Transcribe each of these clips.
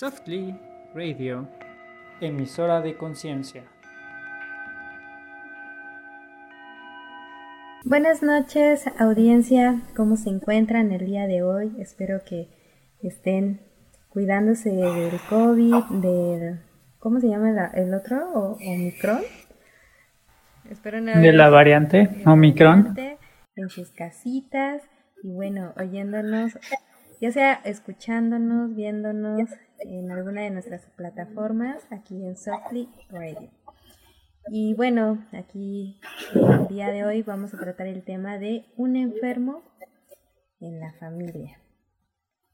Softly Radio, emisora de conciencia. Buenas noches, audiencia. ¿Cómo se encuentran el día de hoy? Espero que estén cuidándose del COVID, del. ¿Cómo se llama el otro? ¿O, ¿Omicron? Espero de la variante Omicron. En sus casitas y bueno, oyéndonos, ya sea escuchándonos, viéndonos en alguna de nuestras plataformas aquí en Softly Radio. Y bueno, aquí el día de hoy vamos a tratar el tema de un enfermo en la familia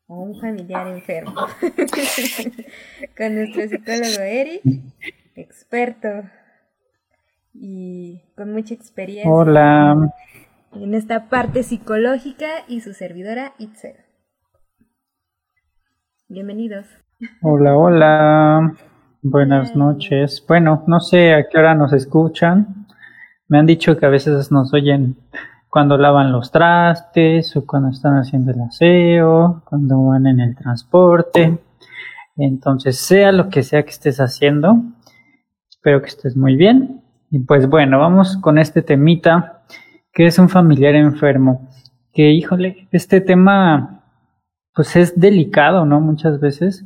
o un familiar enfermo con nuestro psicólogo Eric, experto y con mucha experiencia Hola. en esta parte psicológica y su servidora Itzel. Bienvenidos. Hola, hola. Buenas noches. Bueno, no sé a qué hora nos escuchan. Me han dicho que a veces nos oyen cuando lavan los trastes o cuando están haciendo el aseo, cuando van en el transporte. Entonces, sea lo que sea que estés haciendo, espero que estés muy bien. Y pues bueno, vamos con este temita que es un familiar enfermo. Que híjole, este tema pues es delicado, ¿no? Muchas veces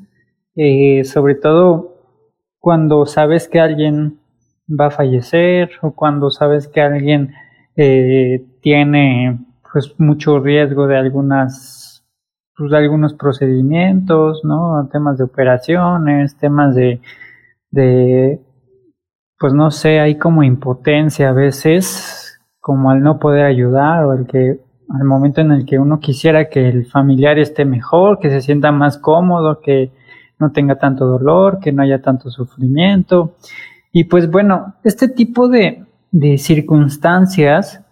eh, sobre todo cuando sabes que alguien va a fallecer o cuando sabes que alguien eh, tiene pues mucho riesgo de algunas pues, de algunos procedimientos, ¿no? Temas de operaciones, temas de, de pues no sé, hay como impotencia a veces, como al no poder ayudar o el que al momento en el que uno quisiera que el familiar esté mejor, que se sienta más cómodo, que no tenga tanto dolor, que no haya tanto sufrimiento. Y pues bueno, este tipo de, circunstancias,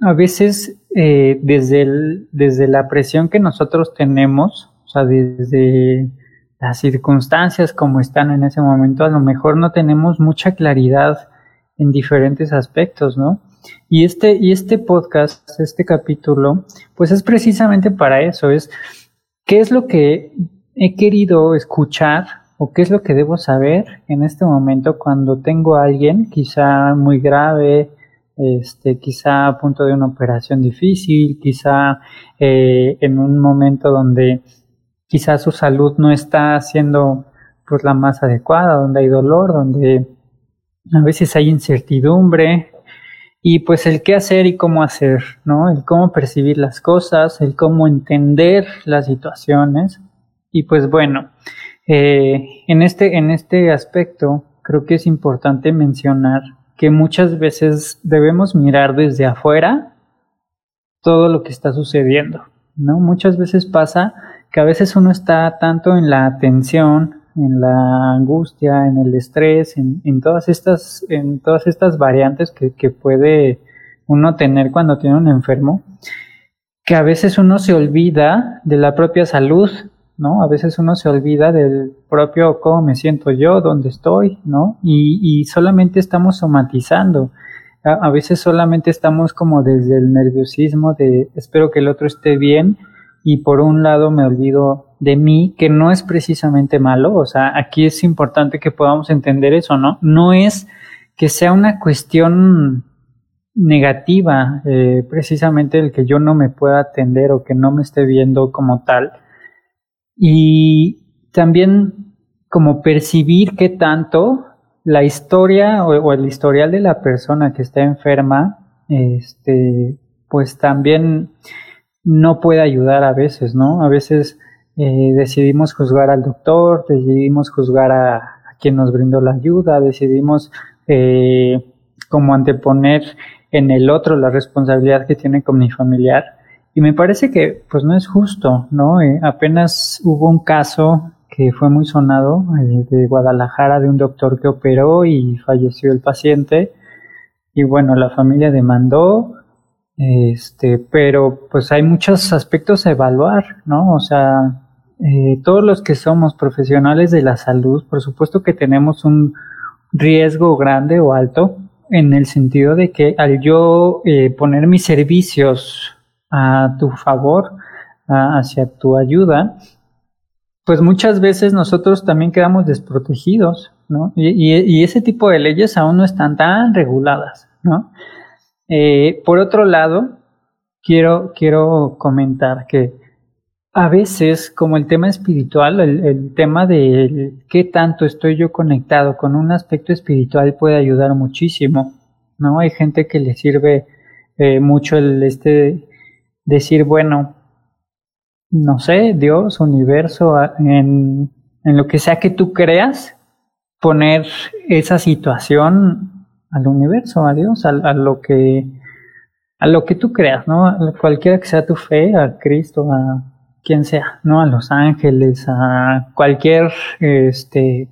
a veces eh, desde, desde la presión que nosotros tenemos, o sea, desde las circunstancias como están en ese momento, a lo mejor no tenemos mucha claridad en diferentes aspectos, ¿no? Y este, y este podcast, este capítulo, pues es precisamente para eso, es qué es lo que he querido escuchar o qué es lo que debo saber en este momento cuando tengo a alguien quizá muy grave, este, quizá a punto de una operación difícil, quizá eh, en un momento donde quizá su salud no está siendo pues la más adecuada, donde hay dolor, donde a veces hay incertidumbre y pues el qué hacer y cómo hacer, ¿no? El cómo percibir las cosas, el cómo entender las situaciones y pues bueno, eh, en, este, en este aspecto creo que es importante mencionar que muchas veces debemos mirar desde afuera todo lo que está sucediendo, ¿no? Muchas veces pasa que a veces uno está tanto en la atención, en la angustia, en el estrés, en, en todas estas, en todas estas variantes que, que puede uno tener cuando tiene un enfermo, que a veces uno se olvida de la propia salud ¿no? A veces uno se olvida del propio cómo me siento yo, dónde estoy, ¿no? Y, solamente estamos somatizando. A, veces solamente estamos como desde el nerviosismo de espero que el otro esté bien y por un lado me olvido de mí, que no es precisamente malo, o sea, aquí es importante que podamos entender eso, ¿no? No es que sea una cuestión negativa, eh, precisamente el que yo no me pueda atender o que no me esté viendo como tal, y también como percibir qué tanto la historia o, el historial de la persona que está enferma, este, pues también no puede ayudar a veces, ¿no? A veces eh, decidimos juzgar al doctor, decidimos juzgar a, quien nos brindó la ayuda, decidimos eh, como anteponer en el otro la responsabilidad que tiene con mi familiar y me parece que pues no es justo, ¿no? Eh, apenas hubo un caso que fue muy sonado eh, de Guadalajara de un doctor que operó y falleció el paciente y bueno, la familia demandó, este, pero pues hay muchos aspectos a evaluar, ¿no? O sea, eh, todos los que somos profesionales de la salud, por supuesto que tenemos un riesgo grande o alto en el sentido de que al yo poner mis servicios a tu favor, hacia tu ayuda, pues muchas veces nosotros también quedamos desprotegidos, ¿no? Y, ese tipo de leyes aún no están tan reguladas, ¿no? Eh, por otro lado, quiero, quiero comentar que a veces, como el tema espiritual, el, tema de qué tanto estoy yo conectado con un aspecto espiritual puede ayudar muchísimo, ¿no? Hay gente que le sirve eh, mucho el este decir, bueno, no sé, Dios, universo, en, en lo que sea que tú creas, poner esa situación al universo, a Dios, a, lo que a lo que tú creas, ¿no? A cualquiera que sea tu fe, a Cristo, a quien sea, ¿no? A los ángeles, a cualquier, este,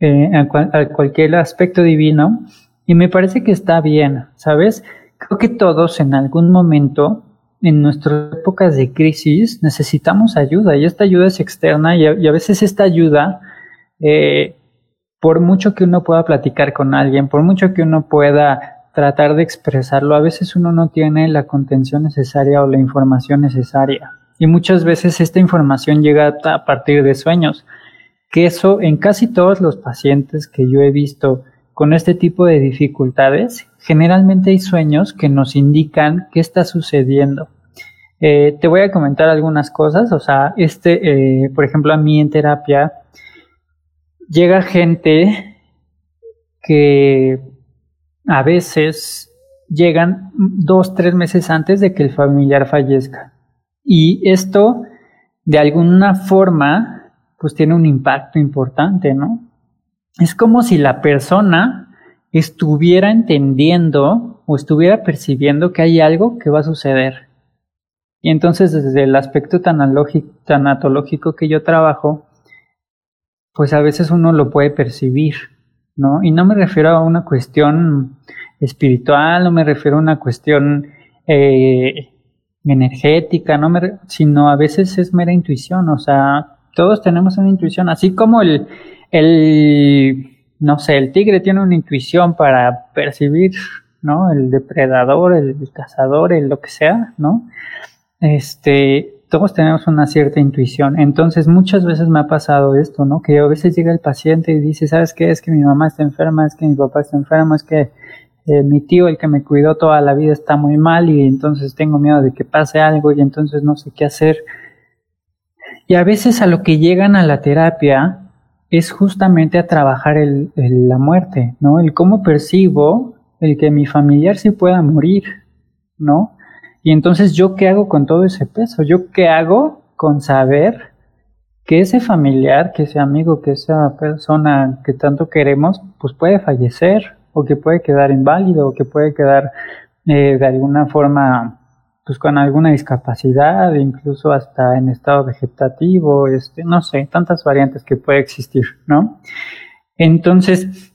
eh, a, a, cualquier aspecto divino. Y me parece que está bien, ¿sabes? Creo que todos en algún momento en nuestras épocas de crisis necesitamos ayuda y esta ayuda es externa y a, veces esta ayuda, eh, por mucho que uno pueda platicar con alguien, por mucho que uno pueda tratar de expresarlo, a veces uno no tiene la contención necesaria o la información necesaria. Y muchas veces esta información llega a partir de sueños, que eso en casi todos los pacientes que yo he visto con este tipo de dificultades, generalmente hay sueños que nos indican qué está sucediendo. Eh, te voy a comentar algunas cosas, o sea, este, eh, por ejemplo, a mí en terapia llega gente que a veces llegan dos, tres meses antes de que el familiar fallezca. Y esto, de alguna forma, pues tiene un impacto importante, ¿no? Es como si la persona estuviera entendiendo o estuviera percibiendo que hay algo que va a suceder. Y entonces desde el aspecto tanatológico que yo trabajo, pues a veces uno lo puede percibir, ¿no? Y no me refiero a una cuestión espiritual, no me refiero a una cuestión eh, energética, no sino a veces es mera intuición, o sea, todos tenemos una intuición, así como el, el, no sé, el tigre tiene una intuición para percibir, ¿no? El depredador, el, cazador, el lo que sea, ¿no? Este, todos tenemos una cierta intuición. Entonces, muchas veces me ha pasado esto, ¿no? Que a veces llega el paciente y dice, ¿sabes qué? Es que mi mamá está enferma, es que mi papá está enfermo, es que eh, mi tío, el que me cuidó toda la vida, está muy mal y entonces tengo miedo de que pase algo y entonces no sé qué hacer. Y a veces a lo que llegan a la terapia es justamente a trabajar el, la muerte, ¿no? El cómo percibo el que mi familiar sí pueda morir, ¿no? Y entonces yo qué hago con todo ese peso, yo qué hago con saber que ese familiar, que ese amigo, que esa persona que tanto queremos, pues puede fallecer o que puede quedar inválido o que puede quedar eh, de alguna forma pues con alguna discapacidad, incluso hasta en estado vegetativo, este, no sé, tantas variantes que puede existir, ¿no? Entonces,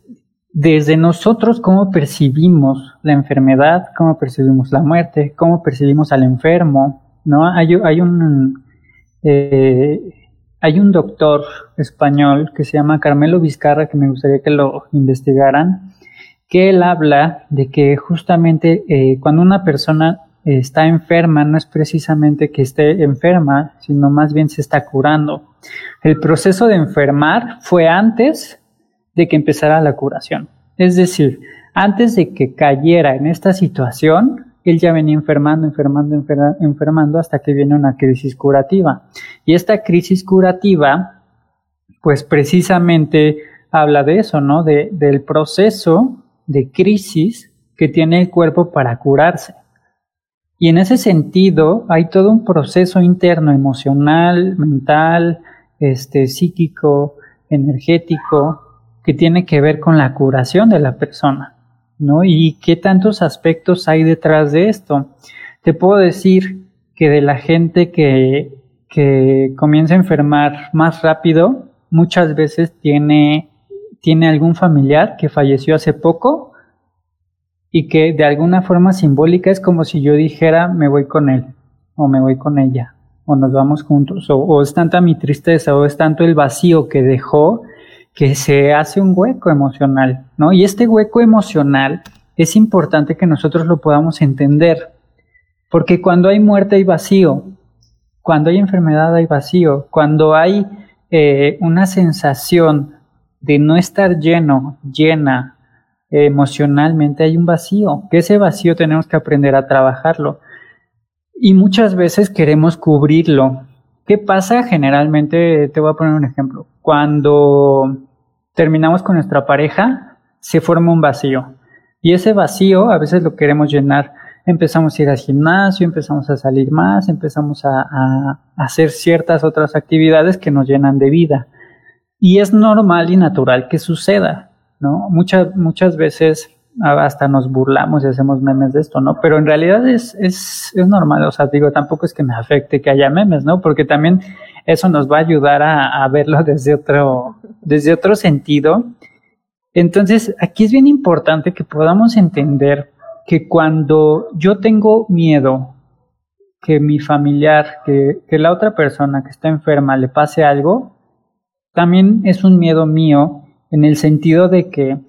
desde nosotros, ¿cómo percibimos la enfermedad? ¿Cómo percibimos la muerte? ¿Cómo percibimos al enfermo? ¿No? Hay, un eh, hay un doctor español que se llama Carmelo Vizcarra, que me gustaría que lo investigaran, que él habla de que justamente eh, cuando una persona está enferma no es precisamente que esté enferma, sino más bien se está curando. El proceso de enfermar fue antes de que empezara la curación. Es decir, antes de que cayera en esta situación, él ya venía enfermando, enfermando, enfermando hasta que viene una crisis curativa. Y esta crisis curativa, pues precisamente habla de eso, ¿no? De, del proceso de crisis que tiene el cuerpo para curarse. Y en ese sentido hay todo un proceso interno, emocional, mental, este, psíquico, energético, que tiene que ver con la curación de la persona, ¿no? Y qué tantos aspectos hay detrás de esto. Te puedo decir que de la gente que, que comienza a enfermar más rápido, muchas veces tiene, tiene algún familiar que falleció hace poco y que de alguna forma simbólica es como si yo dijera me voy con él o me voy con ella o nos vamos juntos o, es tanta mi tristeza o es tanto el vacío que dejó que se hace un hueco emocional, ¿no? Y este hueco emocional es importante que nosotros lo podamos entender, porque cuando hay muerte hay vacío. Cuando hay enfermedad hay vacío. Cuando hay eh, una sensación de no estar lleno, llena emocionalmente, hay un vacío. Que ese vacío tenemos que aprender a trabajarlo. Y muchas veces queremos cubrirlo. ¿Qué pasa generalmente? Te voy a poner un ejemplo. Cuando terminamos con nuestra pareja, se forma un vacío. Y ese vacío a veces lo queremos llenar empezamos a ir al gimnasio, empezamos a salir más, empezamos a, hacer ciertas otras actividades que nos llenan de vida. Y es normal y natural que suceda, ¿no? Muchas, muchas veces hasta nos burlamos y hacemos memes de esto, ¿no? Pero en realidad es, es, es normal, o sea, digo, tampoco es que me afecte que haya memes, ¿no? Porque también eso nos va a ayudar a, a verlo desde otro, desde otro sentido. Entonces, aquí es bien importante que podamos entender que cuando yo tengo miedo que mi familiar, que, que, la otra persona que está enferma le pase algo, también es un miedo mío en el sentido de que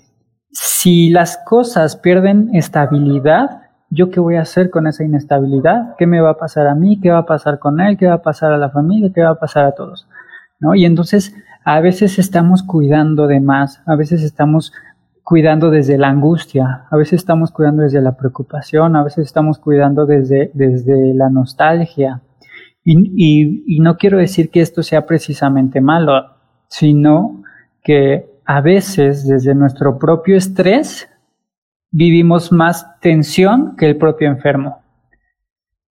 si las cosas pierden estabilidad, ¿yo qué voy a hacer con esa inestabilidad? ¿Qué me va a pasar a mí? ¿Qué va a pasar con él? ¿Qué va a pasar a la familia? ¿Qué va a pasar a todos? ¿No? Y entonces a veces estamos cuidando de más, a veces estamos cuidando desde la angustia, a veces estamos cuidando desde la preocupación, a veces estamos cuidando desde, desde la nostalgia. Y, y, no quiero decir que esto sea precisamente malo, sino que a veces desde nuestro propio estrés vivimos más tensión que el propio enfermo.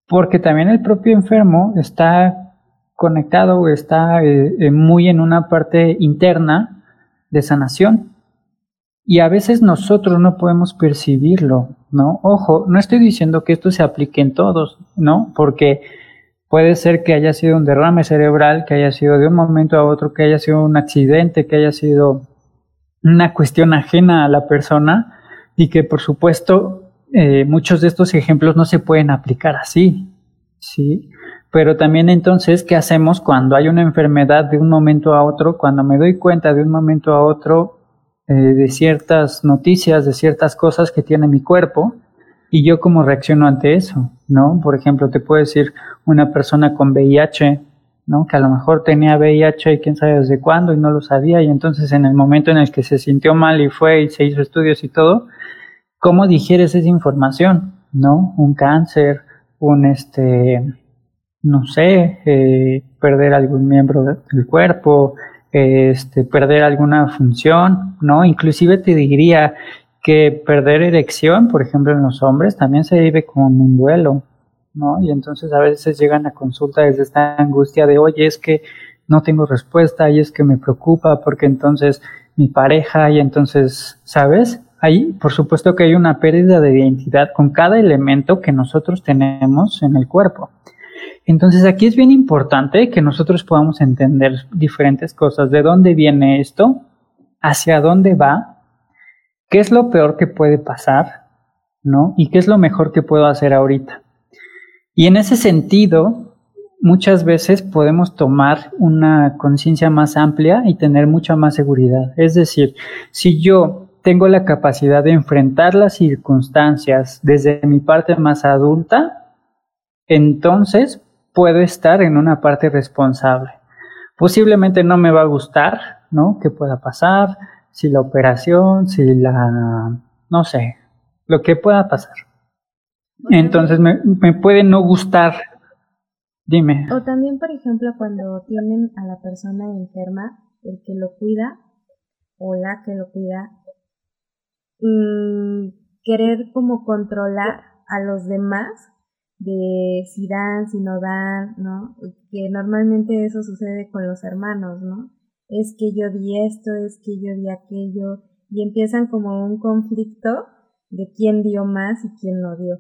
Porque también el propio enfermo está conectado o está eh, eh, muy en una parte interna de sanación y a veces nosotros no podemos percibirlo, ¿no? Ojo, no estoy diciendo que esto se aplique en todos, ¿no? Porque puede ser que haya sido un derrame cerebral, que haya sido de un momento a otro, que haya sido un accidente, que haya sido una cuestión ajena a la persona y que por supuesto eh, muchos de estos ejemplos no se pueden aplicar así, ¿sí? Pero también entonces, ¿qué hacemos cuando hay una enfermedad de un momento a otro? Cuando me doy cuenta de un momento a otro, eh, de ciertas noticias, de ciertas cosas que tiene mi cuerpo y yo cómo reacciono ante eso, ¿no? Por ejemplo, te puedo decir una persona con VIH, ¿no? Que a lo mejor tenía VIH y quién sabe desde cuándo y no lo sabía y entonces en el momento en el que se sintió mal y fue y se hizo estudios y todo, ¿cómo digieres esa información, ¿no? Un cáncer, un este, no sé, eh, perder algún miembro del cuerpo, este, perder alguna función, ¿no? Inclusive te diría que perder erección, por ejemplo, en los hombres, también se vive con un duelo, ¿no? Y entonces a veces llegan a consulta desde esta angustia de, oye, es que no tengo respuesta y es que me preocupa porque entonces mi pareja y entonces, ¿sabes? Ahí, por supuesto que hay una pérdida de identidad con cada elemento que nosotros tenemos en el cuerpo. Entonces aquí es bien importante que nosotros podamos entender diferentes cosas, de dónde viene esto, hacia dónde va, qué es lo peor que puede pasar, ¿no? Y qué es lo mejor que puedo hacer ahorita. Y en ese sentido, muchas veces podemos tomar una conciencia más amplia y tener mucha más seguridad. Es decir, si yo tengo la capacidad de enfrentar las circunstancias desde mi parte más adulta, entonces puedo estar en una parte responsable. Posiblemente no me va a gustar, ¿no? ¿Qué pueda pasar? Si la operación, si la, no sé, lo que pueda pasar. Entonces me, puede no gustar. Dime. O también, por ejemplo, cuando tienen a la persona enferma, el que lo cuida o la que lo cuida, mm, querer como controlar a los demás de si dan, si no dan, ¿no? Que normalmente eso sucede con los hermanos, ¿no? Es que yo di esto, es que yo di aquello, y empiezan como un conflicto de quién dio más y quién no dio,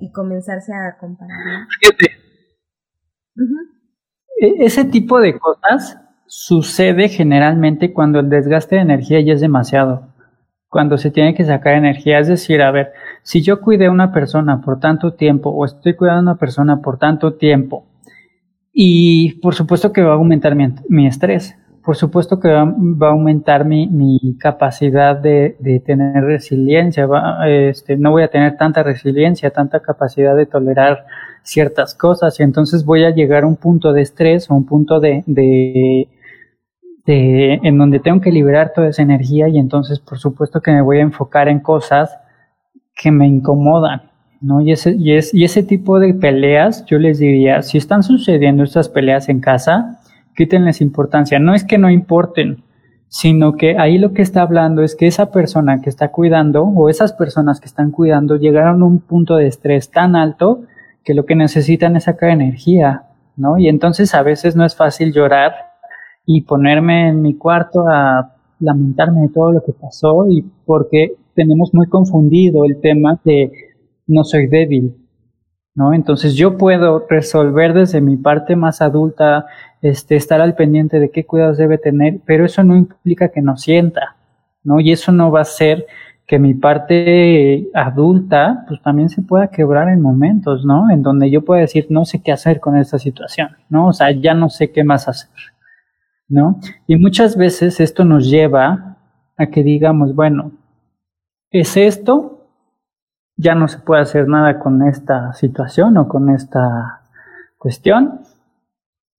y, comenzarse a comparar. E, ese tipo de cosas sucede generalmente cuando el desgaste de energía ya es demasiado cuando se tiene que sacar energía. Es decir, a ver, si yo cuidé a una persona por tanto tiempo o estoy cuidando a una persona por tanto tiempo, y por supuesto que va a aumentar mi, estrés, por supuesto que va, a aumentar mi, mi capacidad de, de, tener resiliencia, va, este, no voy a tener tanta resiliencia, tanta capacidad de tolerar ciertas cosas y entonces voy a llegar a un punto de estrés o un punto de, de, de, en donde tengo que liberar toda esa energía y entonces por supuesto que me voy a enfocar en cosas que me incomodan, ¿no? Y ese, y, es, y ese tipo de peleas, yo les diría, si están sucediendo estas peleas en casa, quítenles importancia. No es que no importen, sino que ahí lo que está hablando es que esa persona que está cuidando o esas personas que están cuidando llegaron a un punto de estrés tan alto que lo que necesitan es sacar energía, ¿no? Y entonces a veces no es fácil llorar y ponerme en mi cuarto a lamentarme de todo lo que pasó y porque tenemos muy confundido el tema de no soy débil, ¿no? Entonces yo puedo resolver desde mi parte más adulta, este, estar al pendiente de qué cuidados debe tener, pero eso no implica que no sienta, ¿no? Y eso no va a ser que mi parte adulta, pues también se pueda quebrar en momentos, ¿no? En donde yo pueda decir, no sé qué hacer con esta situación, ¿no? O sea, ya no sé qué más hacer, ¿no? Y muchas veces esto nos lleva a que digamos, bueno, es esto, ya no se puede hacer nada con esta situación o con esta cuestión,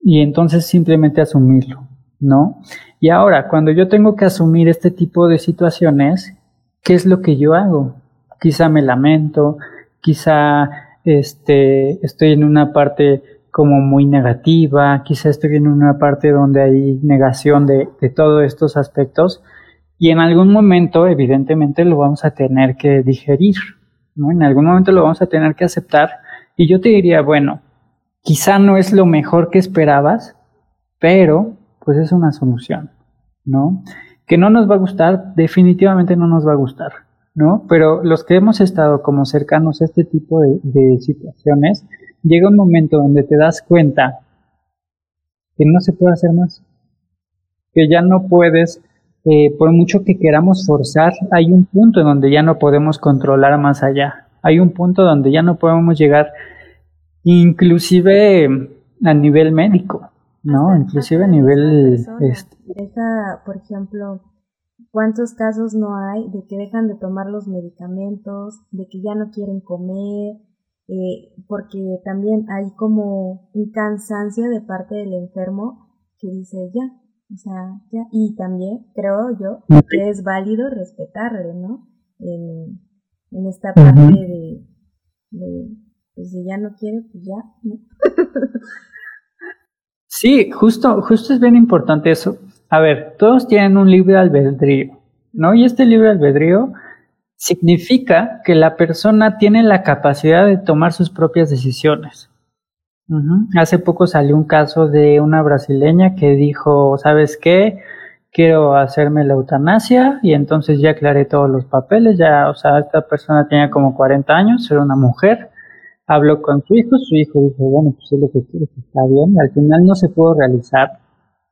y entonces simplemente asumirlo, ¿no? Y ahora, cuando yo tengo que asumir este tipo de situaciones, ¿qué es lo que yo hago? Quizá me lamento, quizá este, estoy en una parte como muy negativa, quizá estoy en una parte donde hay negación de, de todos estos aspectos y en algún momento evidentemente lo vamos a tener que digerir, ¿no? En algún momento lo vamos a tener que aceptar y yo te diría, bueno, quizá no es lo mejor que esperabas, pero pues es una solución, ¿no? Que no nos va a gustar, definitivamente no nos va a gustar, ¿no? Pero los que hemos estado como cercanos a este tipo de, situaciones, llega un momento donde te das cuenta que no se puede hacer más, que ya no puedes, eh, por mucho que queramos forzar, hay un punto en donde ya no podemos controlar más allá, hay un punto donde ya no podemos llegar inclusive a nivel médico, ¿no? inclusive a nivel... Este, Deja, por ejemplo, ¿cuántos casos no hay de que dejan de tomar los medicamentos, de que ya no quieren comer, eh, porque también hay como un cansancio de parte del enfermo que dice ya, o sea, ya, y también creo yo que es válido respetarle, ¿no? En, en esta parte de pues si ya no quiere, pues ya. sí, justo, justo es bien importante eso. A ver, todos tienen un libre albedrío, ¿no? Y este libre albedrío significa que la persona tiene la capacidad de tomar sus propias decisiones. Hace poco salió un caso de una brasileña que dijo, ¿sabes qué? Quiero hacerme la eutanasia y entonces ya aclaré todos los papeles, ya, o sea, esta persona tenía como 40 años, era una mujer, habló con su hijo, su hijo dijo, bueno, pues es lo que quiere, está bien, y al final no se pudo realizar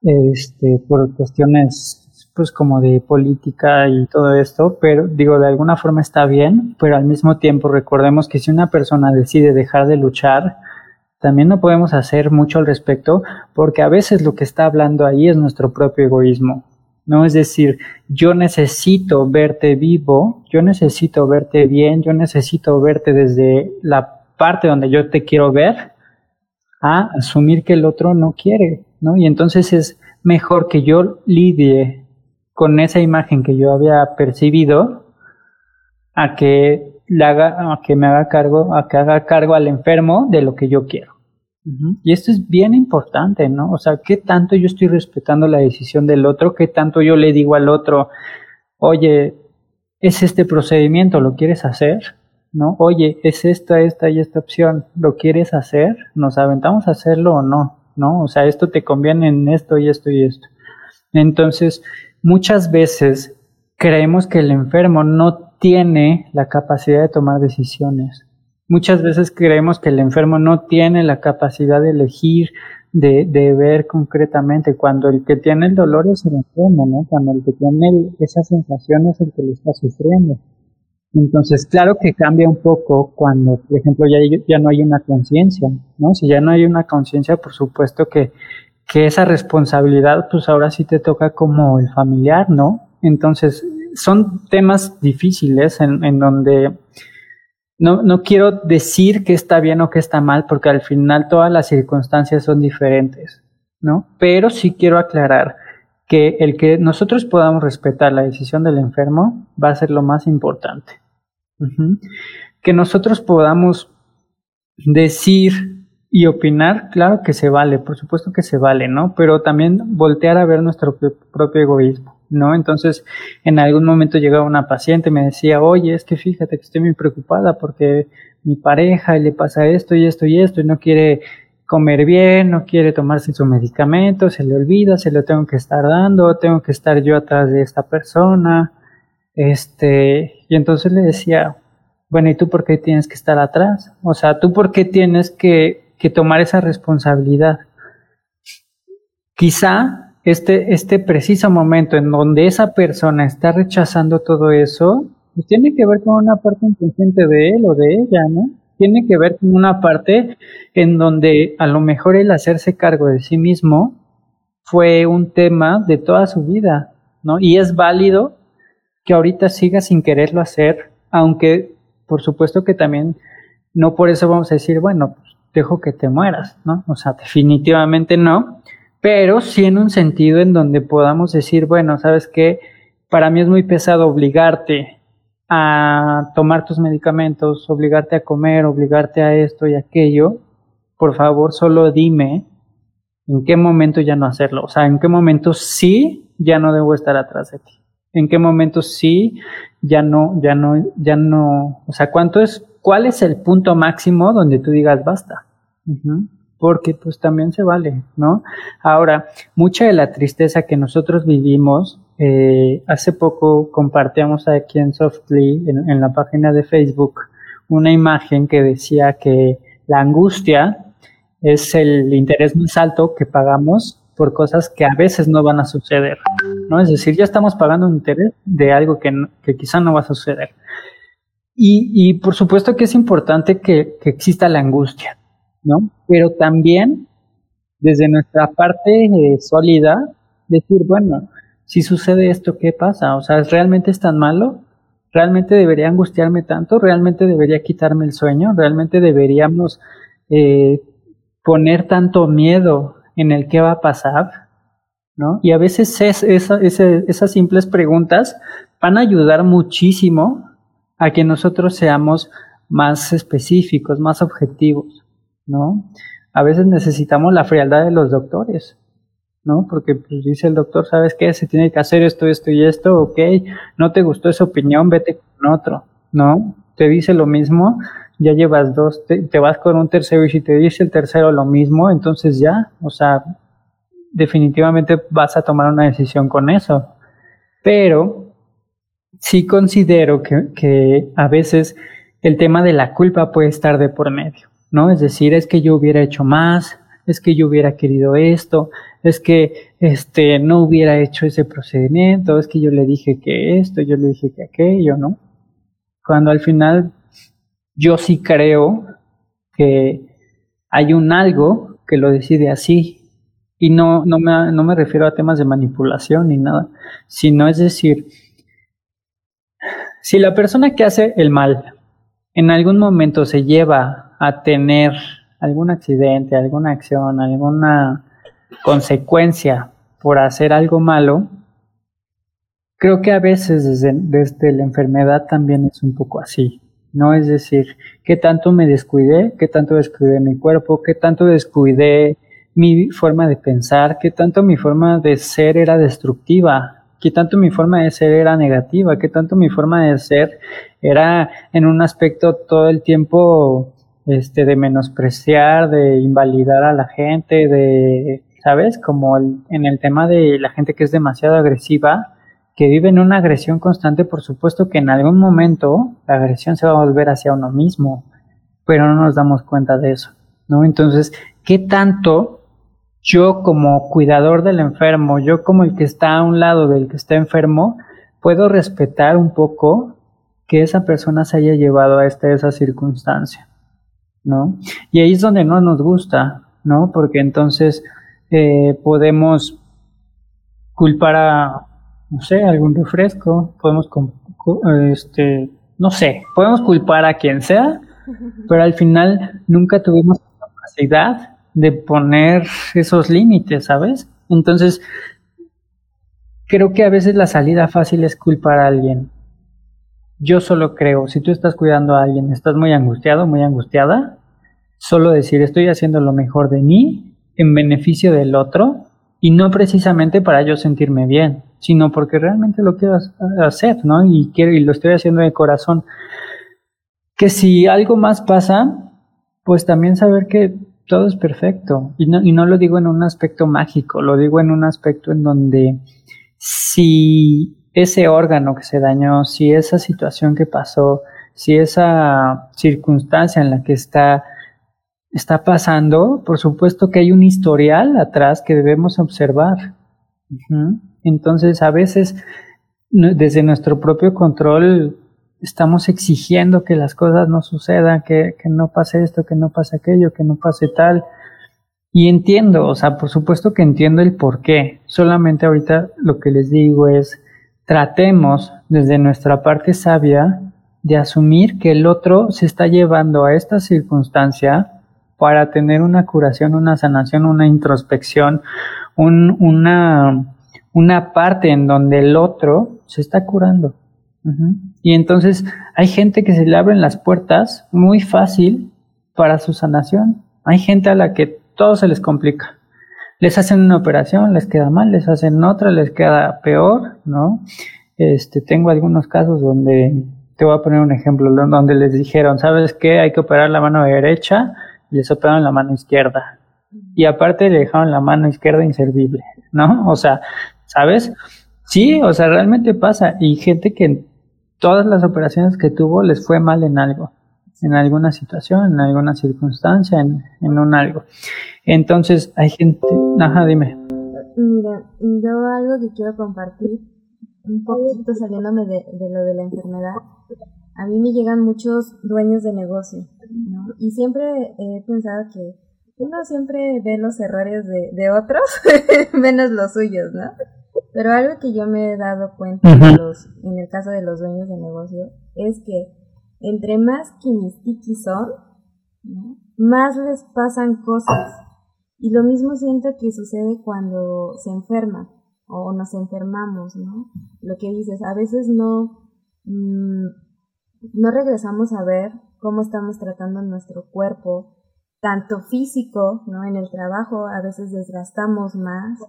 este, por cuestiones pues como de política y todo esto, pero digo, de alguna forma está bien, pero al mismo tiempo recordemos que si una persona decide dejar de luchar, también no podemos hacer mucho al respecto, porque a veces lo que está hablando ahí es nuestro propio egoísmo. ¿no? Es decir, yo necesito verte vivo, yo necesito verte bien, yo necesito verte desde la parte donde yo te quiero ver a asumir que el otro no quiere, ¿no? Y entonces es mejor que yo lidie con esa imagen que yo había percibido a que le haga, a que me haga cargo, a que haga cargo al enfermo de lo que yo quiero. Y esto es bien importante, ¿no? O sea, ¿qué tanto yo estoy respetando la decisión del otro? ¿Qué tanto yo le digo al otro, oye, es este procedimiento, ¿lo quieres hacer? ¿no? Oye, es esta, esta y esta opción, ¿lo quieres hacer? ¿Nos aventamos a hacerlo o no? ¿No? O sea, esto te conviene en esto y esto y esto. Entonces, muchas veces creemos que el enfermo no tiene la capacidad de tomar decisiones. Muchas veces creemos que el enfermo no tiene la capacidad de elegir, de, de ver concretamente, cuando el que tiene el dolor es el enfermo, ¿no? Cuando el que tiene esa sensación es el que lo está sufriendo. Entonces, claro que cambia un poco cuando, por ejemplo, ya, ya no hay una conciencia, ¿no? Si ya no hay una conciencia, por supuesto que, que esa responsabilidad, pues ahora sí te toca como el familiar, ¿no? Entonces, son temas difíciles en, en donde no, no quiero decir que está bien o que está mal, porque al final todas las circunstancias son diferentes, ¿no? Pero sí quiero aclarar que el que nosotros podamos respetar la decisión del enfermo va a ser lo más importante. Que nosotros podamos decir y opinar, claro que se vale, por supuesto que se vale, ¿no? Pero también voltear a ver nuestro propio egoísmo, ¿no? Entonces, en algún momento llegaba una paciente y me decía, oye, es que fíjate que estoy muy preocupada porque mi pareja le pasa esto y esto y esto y no quiere comer bien, no quiere tomarse su medicamento, se le olvida, se lo tengo que estar dando, tengo que estar yo atrás de esta persona, este, y entonces le decía, bueno, ¿y tú por qué tienes que estar atrás? O sea, ¿tú por qué tienes que que tomar esa responsabilidad. Quizá este, este preciso momento en donde esa persona está rechazando todo eso, pues tiene que ver con una parte inconsciente de él o de ella, ¿no? Tiene que ver con una parte en donde a lo mejor el hacerse cargo de sí mismo fue un tema de toda su vida, ¿no? Y es válido que ahorita siga sin quererlo hacer, aunque por supuesto que también no por eso vamos a decir, bueno, dejo que te mueras, ¿no? O sea, definitivamente no, pero sí en un sentido en donde podamos decir, bueno, sabes qué, para mí es muy pesado obligarte a tomar tus medicamentos, obligarte a comer, obligarte a esto y aquello, por favor solo dime en qué momento ya no hacerlo, o sea, en qué momento sí ya no debo estar atrás de ti, en qué momento sí ya no, ya no, ya no, o sea, cuánto es ¿cuál es el punto máximo donde tú digas basta? Porque pues también se vale, ¿no? Ahora, mucha de la tristeza que nosotros vivimos, eh, hace poco compartíamos aquí en Softly, en, la página de Facebook, una imagen que decía que la angustia es el interés más alto que pagamos por cosas que a veces no van a suceder, ¿no? Es decir, ya estamos pagando un interés de algo que, que quizá no va a suceder. Y, y por supuesto que es importante que, que, exista la angustia, ¿no? Pero también desde nuestra parte eh, sólida, decir, bueno, si sucede esto, ¿qué pasa? O sea, ¿realmente es tan malo? ¿Realmente debería angustiarme tanto? ¿Realmente debería quitarme el sueño? ¿Realmente deberíamos eh, poner tanto miedo en el qué va a pasar? ¿No? Y a veces es, esa, esas simples preguntas van a ayudar muchísimo a que nosotros seamos más específicos, más objetivos, ¿no? A veces necesitamos la frialdad de los doctores, ¿no? Porque pues, dice el doctor, ¿sabes qué? Se tiene que hacer esto, esto y esto, ok, no te gustó esa opinión, vete con otro, ¿no? Te dice lo mismo, ya llevas dos, te, te vas con un tercero y si te dice el tercero lo mismo, entonces ya, o sea, definitivamente vas a tomar una decisión con eso. Pero sí considero que, a veces el tema de la culpa puede estar de por medio, ¿no? Es decir, es que yo hubiera hecho más, es que yo hubiera querido esto, es que este no hubiera hecho ese procedimiento, es que yo le dije que esto, yo le dije que aquello, ¿no? Cuando al final yo sí creo que hay un algo que lo decide así. Y no, no, me, no me refiero a temas de manipulación ni nada, sino es decir, si la persona que hace el mal en algún momento se lleva a tener algún accidente, alguna acción, alguna consecuencia por hacer algo malo, creo que a veces desde, desde, la enfermedad también es un poco así, ¿no? Es decir, qué tanto me descuidé, qué tanto descuidé mi cuerpo, qué tanto descuidé mi forma de pensar, qué tanto mi forma de ser era destructiva, qué tanto mi forma de ser era negativa, qué tanto mi forma de ser era en un aspecto todo el tiempo este de menospreciar, de invalidar a la gente, de ¿sabes? Como en el tema de la gente que es demasiado agresiva, que vive en una agresión constante, por supuesto que en algún momento la agresión se va a volver hacia uno mismo, pero no nos damos cuenta de eso, ¿no? Entonces, ¿qué tanto yo como cuidador del enfermo, yo como el que está a un lado del que está enfermo, puedo respetar un poco que esa persona se haya llevado a esta, esa circunstancia, ¿no? Y ahí es donde no nos gusta, ¿no? Porque entonces eh, podemos culpar a, no sé, algún refresco, podemos este, no sé, podemos culpar a quien sea, pero al final nunca tuvimos la capacidad de poner esos límites, ¿sabes? Entonces, creo que a veces la salida fácil es culpar a alguien. Yo solo creo, si tú estás cuidando a alguien, estás muy angustiado, muy angustiada, solo decir estoy haciendo lo mejor de mí en beneficio del otro y no precisamente para yo sentirme bien, sino porque realmente lo quiero hacer, ¿no? Y quiero y lo estoy haciendo de corazón. Que si algo más pasa, pues también saber que todo es perfecto y no, y no lo digo en un aspecto mágico, lo digo en un aspecto en donde si ese órgano que se dañó, si esa situación que pasó, si esa circunstancia en la que está está pasando, por supuesto que hay un historial atrás que debemos observar. Entonces, a veces, desde nuestro propio control, estamos exigiendo que las cosas no sucedan, que, que no pase esto, que no pase aquello, que no pase tal. Y entiendo, o sea, por supuesto que entiendo el por qué. Solamente ahorita lo que les digo es, tratemos desde nuestra parte sabia de asumir que el otro se está llevando a esta circunstancia para tener una curación, una sanación, una introspección, una, una parte en donde el otro se está curando. Y entonces hay gente que se le abren las puertas muy fácil para su sanación. Hay gente a la que todo se les complica. Les hacen una operación, les queda mal, les hacen otra, les queda peor, ¿no? Este, tengo algunos casos donde, te voy a poner un ejemplo, donde les dijeron, ¿sabes qué? Hay que operar la mano derecha y les operaron la mano izquierda. Y aparte le dejaron la mano izquierda inservible, ¿no? O sea, ¿sabes? Sí, o sea, realmente pasa. Y gente que en todas las operaciones que tuvo les fue mal en algo en alguna situación, en alguna circunstancia, en, un algo. Entonces hay gente, ajá, dime. Mira, yo algo que quiero compartir, un poquito saliéndome de, lo de la enfermedad, a mí me llegan muchos dueños de negocio, ¿no? Y siempre he pensado que uno siempre ve los errores de, de otros, menos los suyos, ¿no? Pero algo que yo me he dado cuenta los, en el caso de los dueños de negocio es que entre más quimistiki son, más les pasan cosas. Y lo mismo siento que sucede cuando se enferma o nos enfermamos, ¿no? Lo que dices, a veces no, mm, no regresamos a ver cómo estamos tratando nuestro cuerpo, tanto físico, ¿no? En el trabajo a veces desgastamos más,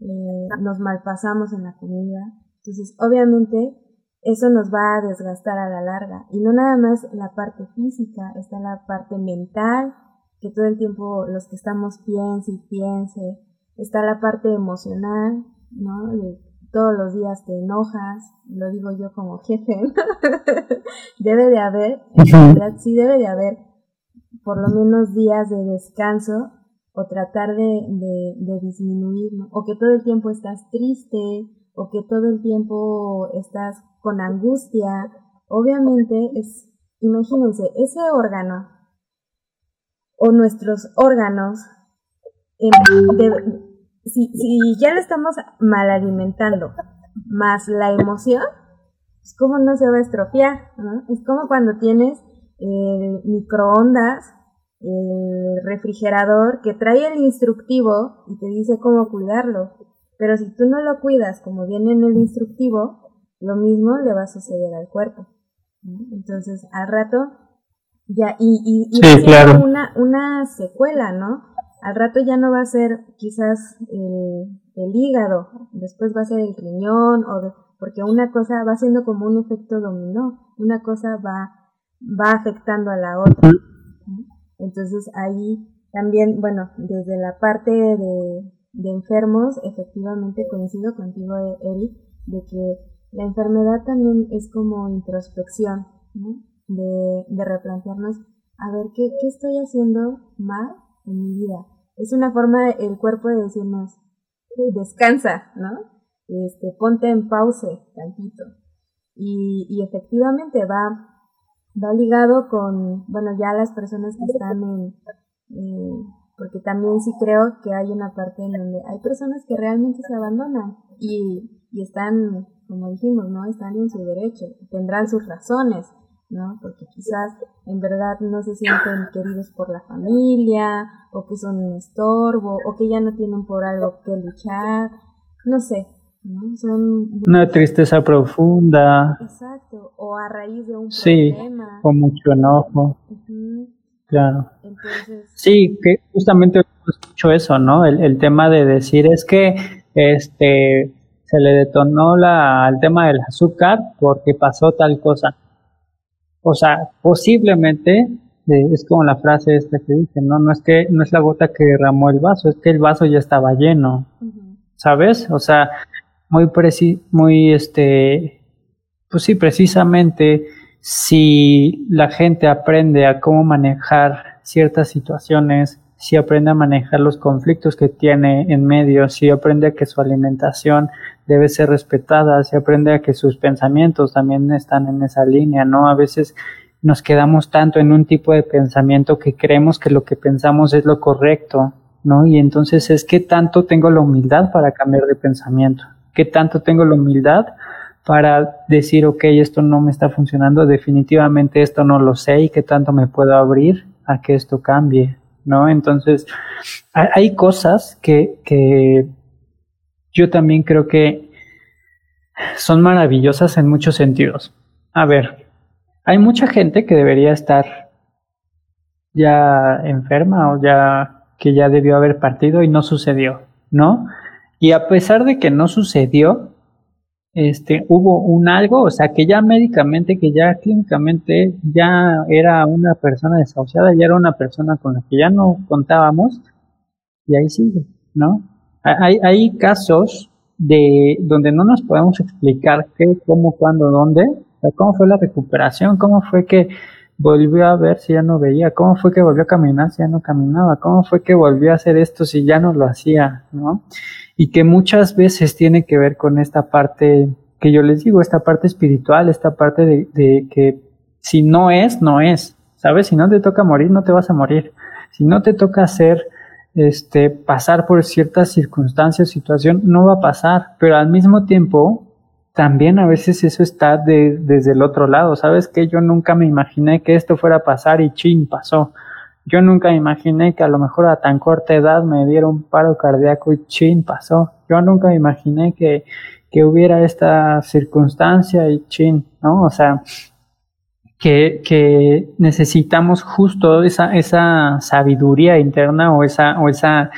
eh, nos malpasamos en la comida. Entonces, obviamente, eso nos va a desgastar a la larga. Y no nada más la parte física, está la parte mental, que todo el tiempo los que estamos piense y piense, está la parte emocional, ¿no? Todos los días te enojas, lo digo yo como jefe, debe de haber, en realidad sí debe de haber por lo menos días de descanso o tratar de, de, de disminuir, ¿no? o que todo el tiempo estás triste, o que todo el tiempo estás con angustia, obviamente es, imagínense, ese órgano o nuestros órganos, si, si, ya le estamos mal alimentando, más la emoción, es como no se va a estropear, Es como cuando tienes el microondas, el refrigerador que trae el instructivo y te dice cómo cuidarlo. Pero si tú no lo cuidas como viene en el instructivo, lo mismo le va a suceder al cuerpo. Entonces, al rato, ya, y, y, y una, una secuela, ¿no? Al rato ya no va a ser quizás el, el hígado, después va a ser el riñón, o porque una cosa va siendo como un efecto dominó, una cosa va, va afectando a la otra. Entonces ahí también, bueno, desde la parte de, de enfermos, efectivamente coincido contigo, Eric, de que la enfermedad también es como introspección, ¿no? De, de replantearnos, a ver, ¿qué, ¿qué estoy haciendo mal en mi vida? Es una forma el cuerpo de decirnos, descansa, ¿no? Este, ponte en pause tantito. Y, y efectivamente va, va ligado con, bueno, ya las personas que están en, porque también sí creo que hay una parte en donde hay personas que realmente se abandonan y, y están como dijimos, ¿no? Están en su derecho, tendrán sus razones. ¿No? Porque quizás en verdad no se sienten queridos por la familia, o que son un estorbo, o que ya no tienen por algo que luchar, no sé, ¿no? Son... Una tristeza profunda. Exacto, o a raíz de un sí, problema. con mucho enojo. Claro. Entonces... Sí, que justamente escucho eso, ¿no? El, el tema de decir es que este se le detonó la, el tema del azúcar porque pasó tal cosa. O sea, posiblemente eh, es como la frase esta que dice, no, no es que no es la gota que derramó el vaso, es que el vaso ya estaba lleno, ¿sabes? O sea, muy preci muy este, pues sí, precisamente si la gente aprende a cómo manejar ciertas situaciones, si aprende a manejar los conflictos que tiene en medio, si aprende a que su alimentación debe ser respetada, si aprende a que sus pensamientos también están en esa línea, ¿no? A veces nos quedamos tanto en un tipo de pensamiento que creemos que lo que pensamos es lo correcto, ¿no? Y entonces es que tanto tengo la humildad para cambiar de pensamiento, qué tanto tengo la humildad para decir, ok, esto no me está funcionando, definitivamente esto no lo sé y qué tanto me puedo abrir a que esto cambie, ¿no? Entonces, hay cosas que, que yo también creo que son maravillosas en muchos sentidos. A ver, hay mucha gente que debería estar ya enferma o ya que ya debió haber partido y no sucedió, ¿no? Y a pesar de que no sucedió, este, hubo un algo, o sea, que ya médicamente, que ya clínicamente ya era una persona desahuciada, ya era una persona con la que ya no contábamos, y ahí sigue, ¿no? Hay, hay casos de donde no nos podemos explicar qué, cómo, cuándo, dónde, cómo fue la recuperación, cómo fue que volvió a ver si ya no veía, cómo fue que volvió a caminar si ya no caminaba, cómo fue que volvió a hacer esto si ya no lo hacía, ¿no? Y que muchas veces tiene que ver con esta parte que yo les digo, esta parte espiritual, esta parte de, que si no es, no es, ¿sabes? Si no te toca morir, no te vas a morir. Si no te toca hacer, este, pasar por ciertas circunstancias, situación, no va a pasar, pero al mismo tiempo, también a veces eso está de, desde el otro lado, ¿sabes? Que yo nunca me imaginé que esto fuera a pasar y chin, pasó. Yo nunca imaginé que a lo mejor a tan corta edad me diera un paro cardíaco y chin, pasó. Yo nunca imaginé que, que hubiera esta circunstancia y chin, ¿no? O sea, que, que necesitamos justo esa, esa sabiduría interna o esa, o esa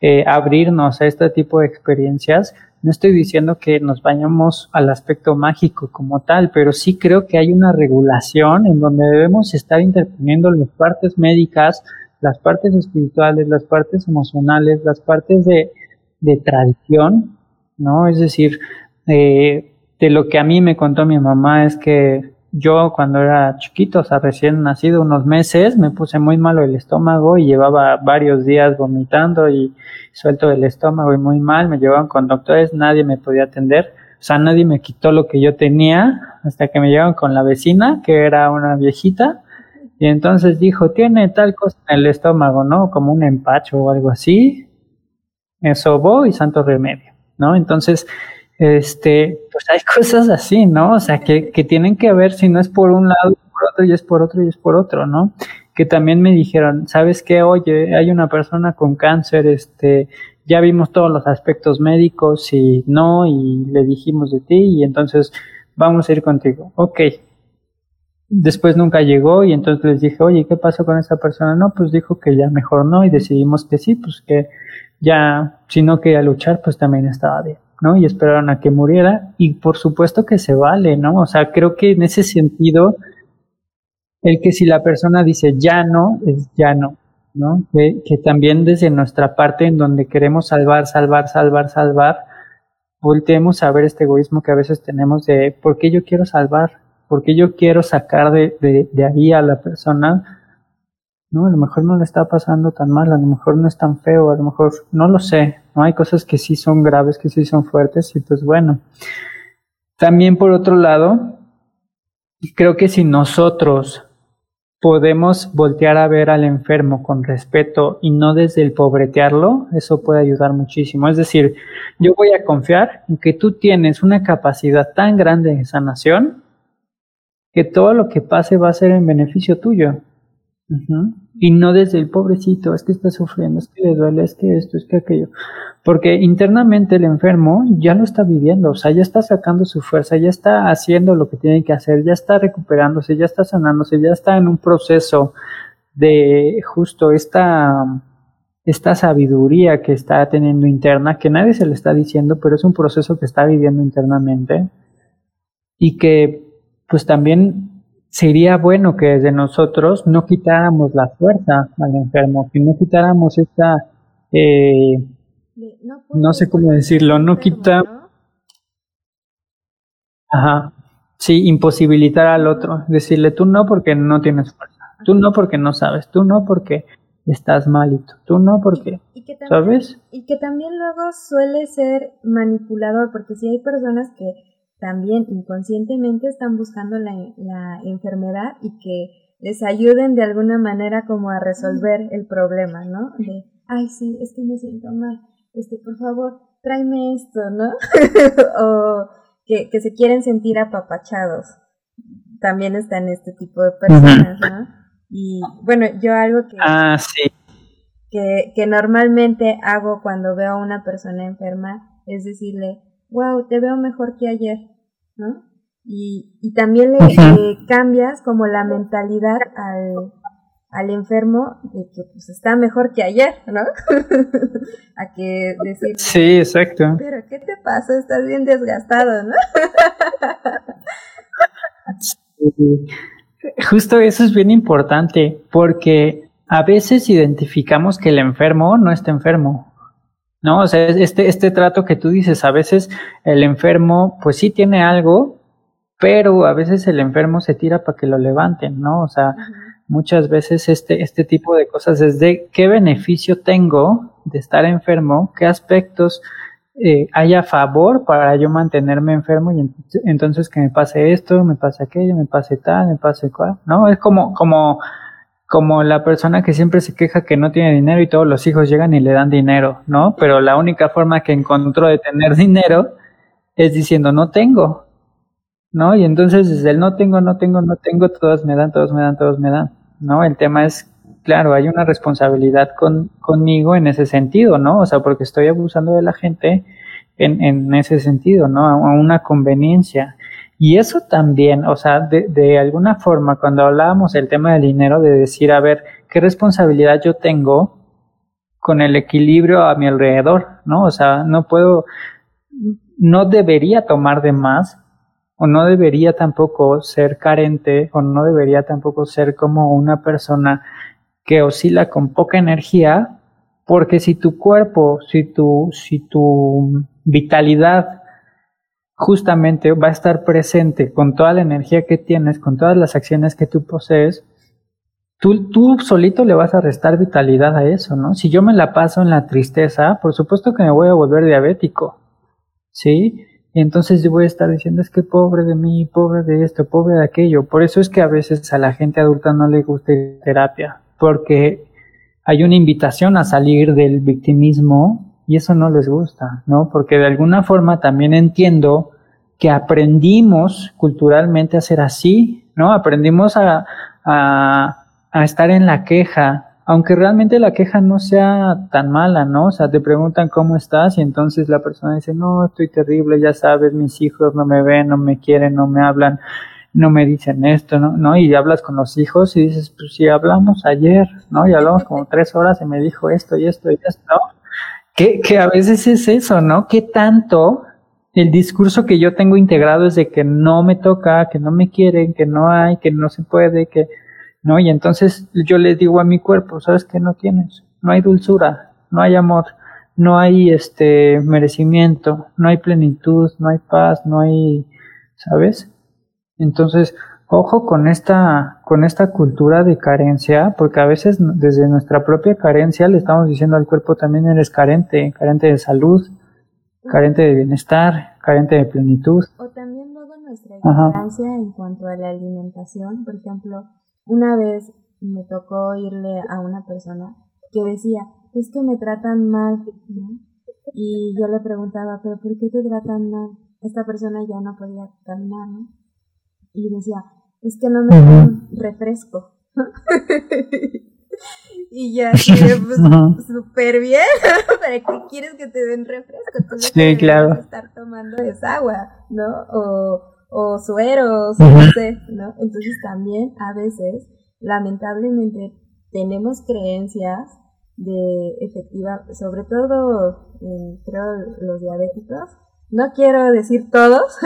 eh, abrirnos a este tipo de experiencias no estoy diciendo que nos vayamos al aspecto mágico como tal, pero sí creo que hay una regulación en donde debemos estar interponiendo las partes médicas, las partes espirituales, las partes emocionales, las partes de, de tradición, ¿no? Es decir, eh, de lo que a mí me contó mi mamá es que yo cuando era chiquito, o sea, recién nacido unos meses, me puse muy malo el estómago y llevaba varios días vomitando y suelto del estómago y muy mal, me llevaban con doctores, nadie me podía atender, o sea, nadie me quitó lo que yo tenía hasta que me llevaron con la vecina, que era una viejita, y entonces dijo, tiene tal cosa en el estómago, ¿no? Como un empacho o algo así, me sobó y santo remedio, ¿no? Entonces, este, pues hay cosas así, ¿no? O sea, que, que tienen que ver si no es por un lado, por otro, y es por otro, y es por otro, ¿no? Que también me dijeron, ¿sabes qué? Oye, hay una persona con cáncer, este, ya vimos todos los aspectos médicos y no, y le dijimos de ti, y entonces vamos a ir contigo. Ok. Después nunca llegó y entonces les dije, oye, ¿qué pasó con esa persona? No, pues dijo que ya mejor no y decidimos que sí, pues que ya, si no quería luchar, pues también estaba bien. ¿No? Y esperaron a que muriera y por supuesto que se vale, ¿no? O sea, creo que en ese sentido, el que si la persona dice ya no, es ya no, ¿no? Que, que también desde nuestra parte en donde queremos salvar, salvar, salvar, salvar, volteemos a ver este egoísmo que a veces tenemos de ¿por qué yo quiero salvar? ¿Por qué yo quiero sacar de, de, de ahí a la persona? ¿No? A lo mejor no le está pasando tan mal, a lo mejor no es tan feo, a lo mejor no lo sé, ¿no? Hay cosas que sí son graves, que sí son fuertes y pues bueno. También por otro lado, creo que si nosotros podemos voltear a ver al enfermo con respeto y no desde el pobretearlo, eso puede ayudar muchísimo. Es decir, yo voy a confiar en que tú tienes una capacidad tan grande de sanación que todo lo que pase va a ser en beneficio tuyo. Y no desde el pobrecito, es que está sufriendo, es que le duele, es que esto, es que aquello. Porque internamente el enfermo ya lo está viviendo, o sea, ya está sacando su fuerza, ya está haciendo lo que tiene que hacer, ya está recuperándose, ya está sanándose, ya está en un proceso de justo esta, esta sabiduría que está teniendo interna, que nadie se le está diciendo, pero es un proceso que está viviendo internamente y que pues también sería bueno que desde nosotros no quitáramos la fuerza al enfermo, que no quitáramos esta, eh, no, sé cómo decirlo, no quita, ajá, sí, imposibilitar al otro, decirle tú no porque no tienes fuerza, tú no porque no sabes, tú no porque estás malito, tú no porque, ¿sabes? Y que también luego suele ser manipulador, porque si hay personas que también inconscientemente están buscando la, la enfermedad y que les ayuden de alguna manera como a resolver el problema, ¿no? De, ay, sí, es que me siento mal, este, por favor, tráeme esto, ¿no? o que, que, se quieren sentir apapachados. También están este tipo de personas, ¿no? Y bueno, yo algo que, ah, sí. que, que normalmente hago cuando veo a una persona enferma es decirle, wow, te veo mejor que ayer, ¿no? Y, y también le, cambias como la mentalidad al, al enfermo de que pues está mejor que ayer, ¿no? a que decir, sí, exacto. Pero ¿qué te pasa? Estás bien desgastado, ¿no? Justo eso es bien importante porque a veces identificamos que el enfermo no está enfermo, ¿no? O sea, este, este trato que tú dices, a veces el enfermo, pues sí tiene algo, pero a veces el enfermo se tira para que lo levanten, ¿no? O sea, muchas veces este, este tipo de cosas es de qué beneficio tengo de estar enfermo, qué aspectos eh, hay a favor para yo mantenerme enfermo y entonces que me pase esto, me pase aquello, me pase tal, me pase cual, ¿no? Es como, como como la persona que siempre se queja que no tiene dinero y todos los hijos llegan y le dan dinero, ¿no? Pero la única forma que encontró de tener dinero es diciendo no tengo, ¿no? Y entonces desde el no tengo, no tengo, no tengo, todos me dan, todos me dan, todos me dan, ¿no? El tema es, claro, hay una responsabilidad con, conmigo en ese sentido, ¿no? O sea, porque estoy abusando de la gente en, en ese sentido, ¿no? A una conveniencia. Y eso también, o sea, de, de alguna forma, cuando hablábamos del tema del dinero, de decir, a ver, ¿qué responsabilidad yo tengo con el equilibrio a mi alrededor? ¿No? O sea, no puedo, no debería tomar de más, o no debería tampoco ser carente, o no debería tampoco ser como una persona que oscila con poca energía, porque si tu cuerpo, si tu, si tu vitalidad justamente va a estar presente con toda la energía que tienes, con todas las acciones que tú posees, tú, tú solito le vas a restar vitalidad a eso, ¿no? Si yo me la paso en la tristeza, por supuesto que me voy a volver diabético, ¿sí? Y entonces yo voy a estar diciendo, es que pobre de mí, pobre de esto, pobre de aquello. Por eso es que a veces a la gente adulta no le gusta terapia, porque hay una invitación a salir del victimismo y eso no les gusta, ¿no? Porque de alguna forma también entiendo que aprendimos culturalmente a ser así, ¿no? Aprendimos a, a, estar en la queja, aunque realmente la queja no sea tan mala, ¿no? O sea, te preguntan cómo estás y entonces la persona dice, no, estoy terrible, ya sabes, mis hijos no me ven, no me quieren, no me hablan, no me dicen esto, ¿no? ¿no? Y hablas con los hijos y dices, pues si hablamos ayer, ¿no? Y hablamos como tres horas y me dijo esto y esto y esto, ¿no? Que, a veces es eso, ¿no? ¿Qué tanto el discurso que yo tengo integrado es de que no me toca, que no me quieren, que no hay, que no se puede, que no, y entonces yo le digo a mi cuerpo, ¿sabes qué no tienes? No hay dulzura, no hay amor, no hay este merecimiento, no hay plenitud, no hay paz, no hay, ¿sabes? Entonces, Ojo con esta, con esta cultura de carencia, porque a veces desde nuestra propia carencia le estamos diciendo al cuerpo también eres carente, carente de salud, carente de bienestar, carente de plenitud. O también luego nuestra ignorancia en cuanto a la alimentación. Por ejemplo, una vez me tocó irle a una persona que decía, es que me tratan mal, Y yo le preguntaba, pero ¿por qué te tratan mal? Esta persona ya no podía caminar, ¿no? Y decía, es que no me dan refresco. y ya, pues, súper bien, ¿para qué quieres que te den refresco? Tú sí, claro. estar tomando es agua, ¿no? O, o sueros, no sé, ¿no? Entonces también a veces, lamentablemente, tenemos creencias de efectiva, sobre todo, creo, los diabéticos. No quiero decir todos,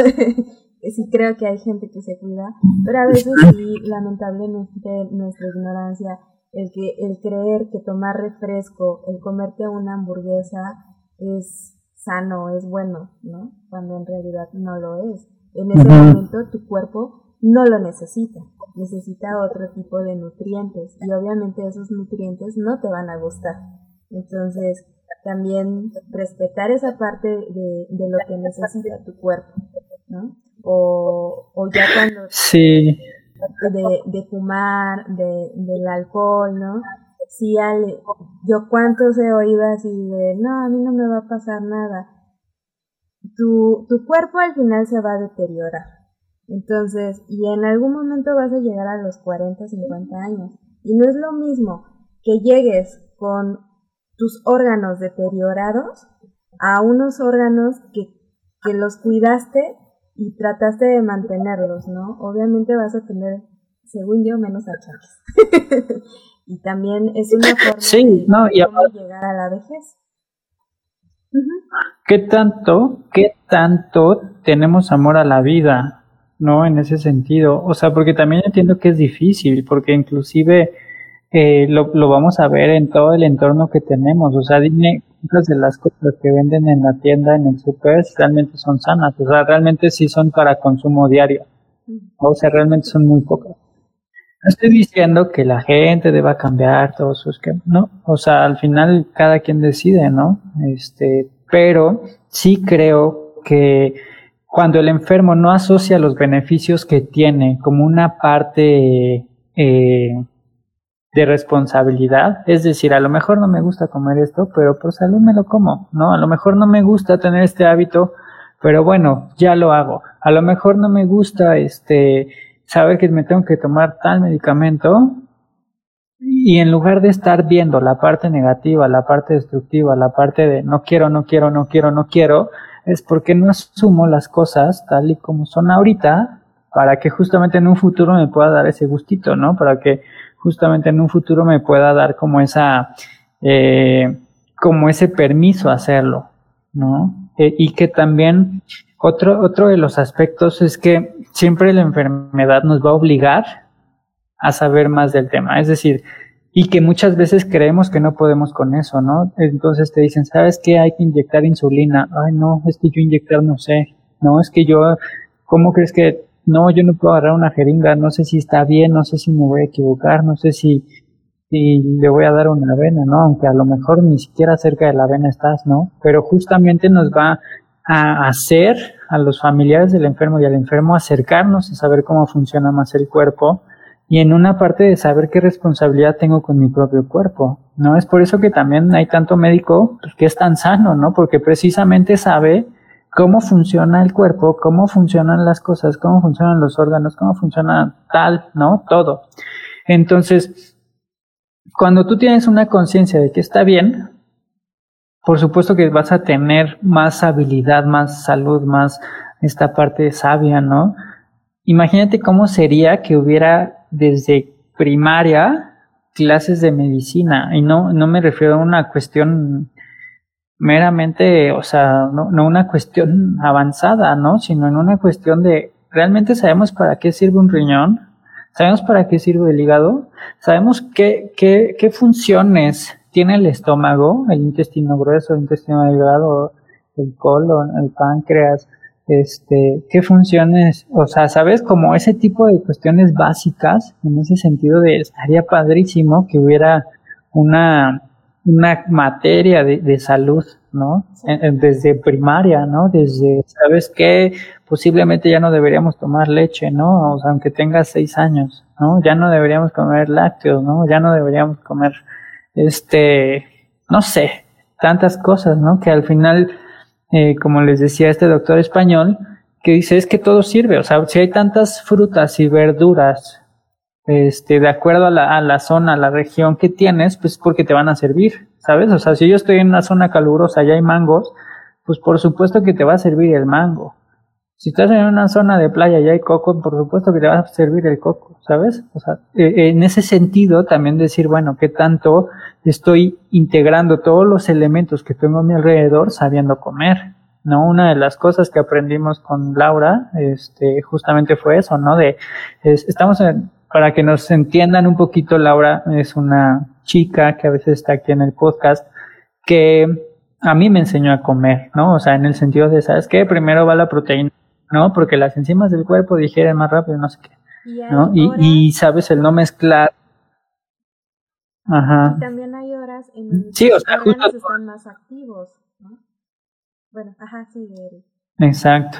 sí creo que hay gente que se cuida, pero a veces sí, lamentablemente, nuestra ignorancia, el, que, el creer que tomar refresco, el comerte una hamburguesa es sano, es bueno, ¿no? Cuando en realidad no lo es. En ese momento tu cuerpo no lo necesita, necesita otro tipo de nutrientes y obviamente esos nutrientes no te van a gustar. Entonces, también respetar esa parte de, de lo que necesita tu cuerpo, ¿no? O, o ya cuando sí. de, de fumar, de, del alcohol, ¿no? Sí, Ale, yo cuántos he oído así de, no, a mí no me va a pasar nada. Tu, tu cuerpo al final se va a deteriorar. Entonces, y en algún momento vas a llegar a los 40, 50 años. Y no es lo mismo que llegues con tus órganos deteriorados a unos órganos que, que los cuidaste y trataste de mantenerlos, ¿no? Obviamente vas a tener, según yo, menos achaques. y también es una forma de no, llegar a la vejez. ¿Qué tanto, qué tanto tenemos amor a la vida, no? En ese sentido, o sea, porque también entiendo que es difícil, porque inclusive eh, lo, lo vamos a ver en todo el entorno que tenemos, o sea, dime muchas de las cosas que venden en la tienda, en el super, realmente son sanas, o sea, realmente sí son para consumo diario, o sea, realmente son muy pocas. No estoy diciendo que la gente deba cambiar todos sus que no, o sea, al final cada quien decide, ¿no? Este, pero sí creo que cuando el enfermo no asocia los beneficios que tiene como una parte eh, de responsabilidad, es decir, a lo mejor no me gusta comer esto, pero por salud me lo como, ¿no? A lo mejor no me gusta tener este hábito, pero bueno, ya lo hago. A lo mejor no me gusta este saber que me tengo que tomar tal medicamento y en lugar de estar viendo la parte negativa, la parte destructiva, la parte de no quiero, no quiero, no quiero, no quiero, es porque no asumo las cosas tal y como son ahorita para que justamente en un futuro me pueda dar ese gustito, ¿no? Para que justamente en un futuro me pueda dar como esa, eh, como ese permiso a hacerlo, ¿no? Eh, y que también otro, otro de los aspectos es que siempre la enfermedad nos va a obligar a saber más del tema, es decir, y que muchas veces creemos que no podemos con eso, ¿no? Entonces te dicen, ¿sabes qué? Hay que inyectar insulina. Ay, no, es que yo inyectar no sé. No, es que yo, ¿cómo crees que no, yo no puedo agarrar una jeringa, no sé si está bien, no sé si me voy a equivocar, no sé si, si le voy a dar una vena, ¿no? Aunque a lo mejor ni siquiera cerca de la vena estás, ¿no? Pero justamente nos va a hacer a los familiares del enfermo y al enfermo acercarnos a saber cómo funciona más el cuerpo y en una parte de saber qué responsabilidad tengo con mi propio cuerpo, ¿no? Es por eso que también hay tanto médico que es tan sano, ¿no? Porque precisamente sabe cómo funciona el cuerpo, cómo funcionan las cosas, cómo funcionan los órganos, cómo funciona tal, ¿no? Todo. Entonces, cuando tú tienes una conciencia de que está bien, por supuesto que vas a tener más habilidad, más salud, más esta parte sabia, ¿no? Imagínate cómo sería que hubiera desde primaria clases de medicina y no, no me refiero a una cuestión meramente, o sea, no, no una cuestión avanzada, ¿no? Sino en una cuestión de, ¿realmente sabemos para qué sirve un riñón? ¿Sabemos para qué sirve el hígado? ¿Sabemos qué, qué, qué funciones tiene el estómago, el intestino grueso, el intestino delgado, el colon, el páncreas? Este, qué funciones, o sea, sabes, como ese tipo de cuestiones básicas, en ese sentido de estaría padrísimo que hubiera una, una materia de, de salud, ¿no? desde primaria, ¿no? Desde, ¿sabes qué? Posiblemente ya no deberíamos tomar leche, ¿no? O sea, aunque tengas seis años, ¿no? Ya no deberíamos comer lácteos, ¿no? Ya no deberíamos comer, este, no sé, tantas cosas, ¿no? Que al final, eh, como les decía este doctor español, que dice es que todo sirve, o sea, si hay tantas frutas y verduras, este, de acuerdo a la, a la zona, a la región que tienes, pues porque te van a servir, ¿sabes? O sea, si yo estoy en una zona calurosa y hay mangos, pues por supuesto que te va a servir el mango. Si estás en una zona de playa y hay coco, por supuesto que te va a servir el coco, ¿sabes? O sea, e, en ese sentido también decir, bueno, ¿qué tanto estoy integrando todos los elementos que tengo a mi alrededor sabiendo comer? ¿no? Una de las cosas que aprendimos con Laura, este, justamente fue eso, ¿no? De, estamos en, para que nos entiendan un poquito, Laura es una chica que a veces está aquí en el podcast, que a mí me enseñó a comer, ¿no? O sea, en el sentido de, ¿sabes qué? Primero va la proteína, ¿no? Porque las enzimas del cuerpo digieren más rápido, no sé qué, ¿no? Y, y sabes, el no mezclar. Ajá. Y también hay horas en sí, o sea, justo... están más activos, ¿no? Bueno, ajá, sí, Exacto.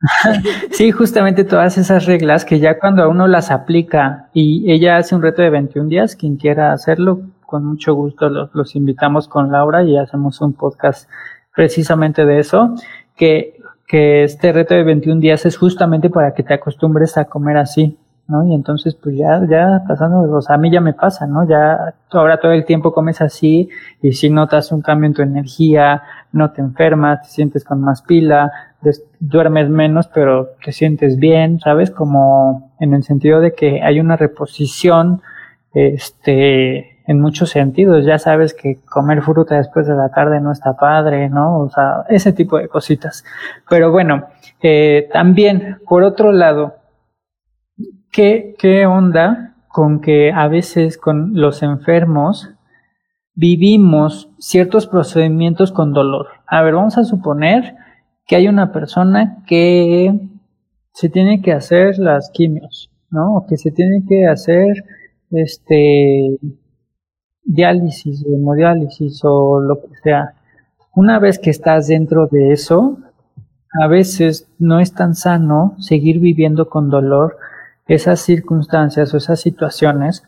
sí, justamente todas esas reglas que ya cuando uno las aplica y ella hace un reto de 21 días, quien quiera hacerlo, con mucho gusto los, los invitamos con Laura y hacemos un podcast precisamente de eso, que, que este reto de 21 días es justamente para que te acostumbres a comer así, ¿no? Y entonces, pues ya, ya pasando, o sea, a mí ya me pasa, ¿no? Ya ahora todo el tiempo comes así y si notas un cambio en tu energía, no te enfermas, te sientes con más pila, duermes menos, pero te sientes bien, ¿sabes? Como en el sentido de que hay una reposición, este, en muchos sentidos. Ya sabes que comer fruta después de la tarde no está padre, ¿no? O sea, ese tipo de cositas. Pero bueno, eh, también, por otro lado, ¿qué, ¿qué onda con que a veces con los enfermos vivimos ciertos procedimientos con dolor? A ver, vamos a suponer que hay una persona que se tiene que hacer las quimios, ¿no? O que se tiene que hacer este diálisis, hemodiálisis o lo que sea. Una vez que estás dentro de eso, a veces no es tan sano seguir viviendo con dolor esas circunstancias o esas situaciones.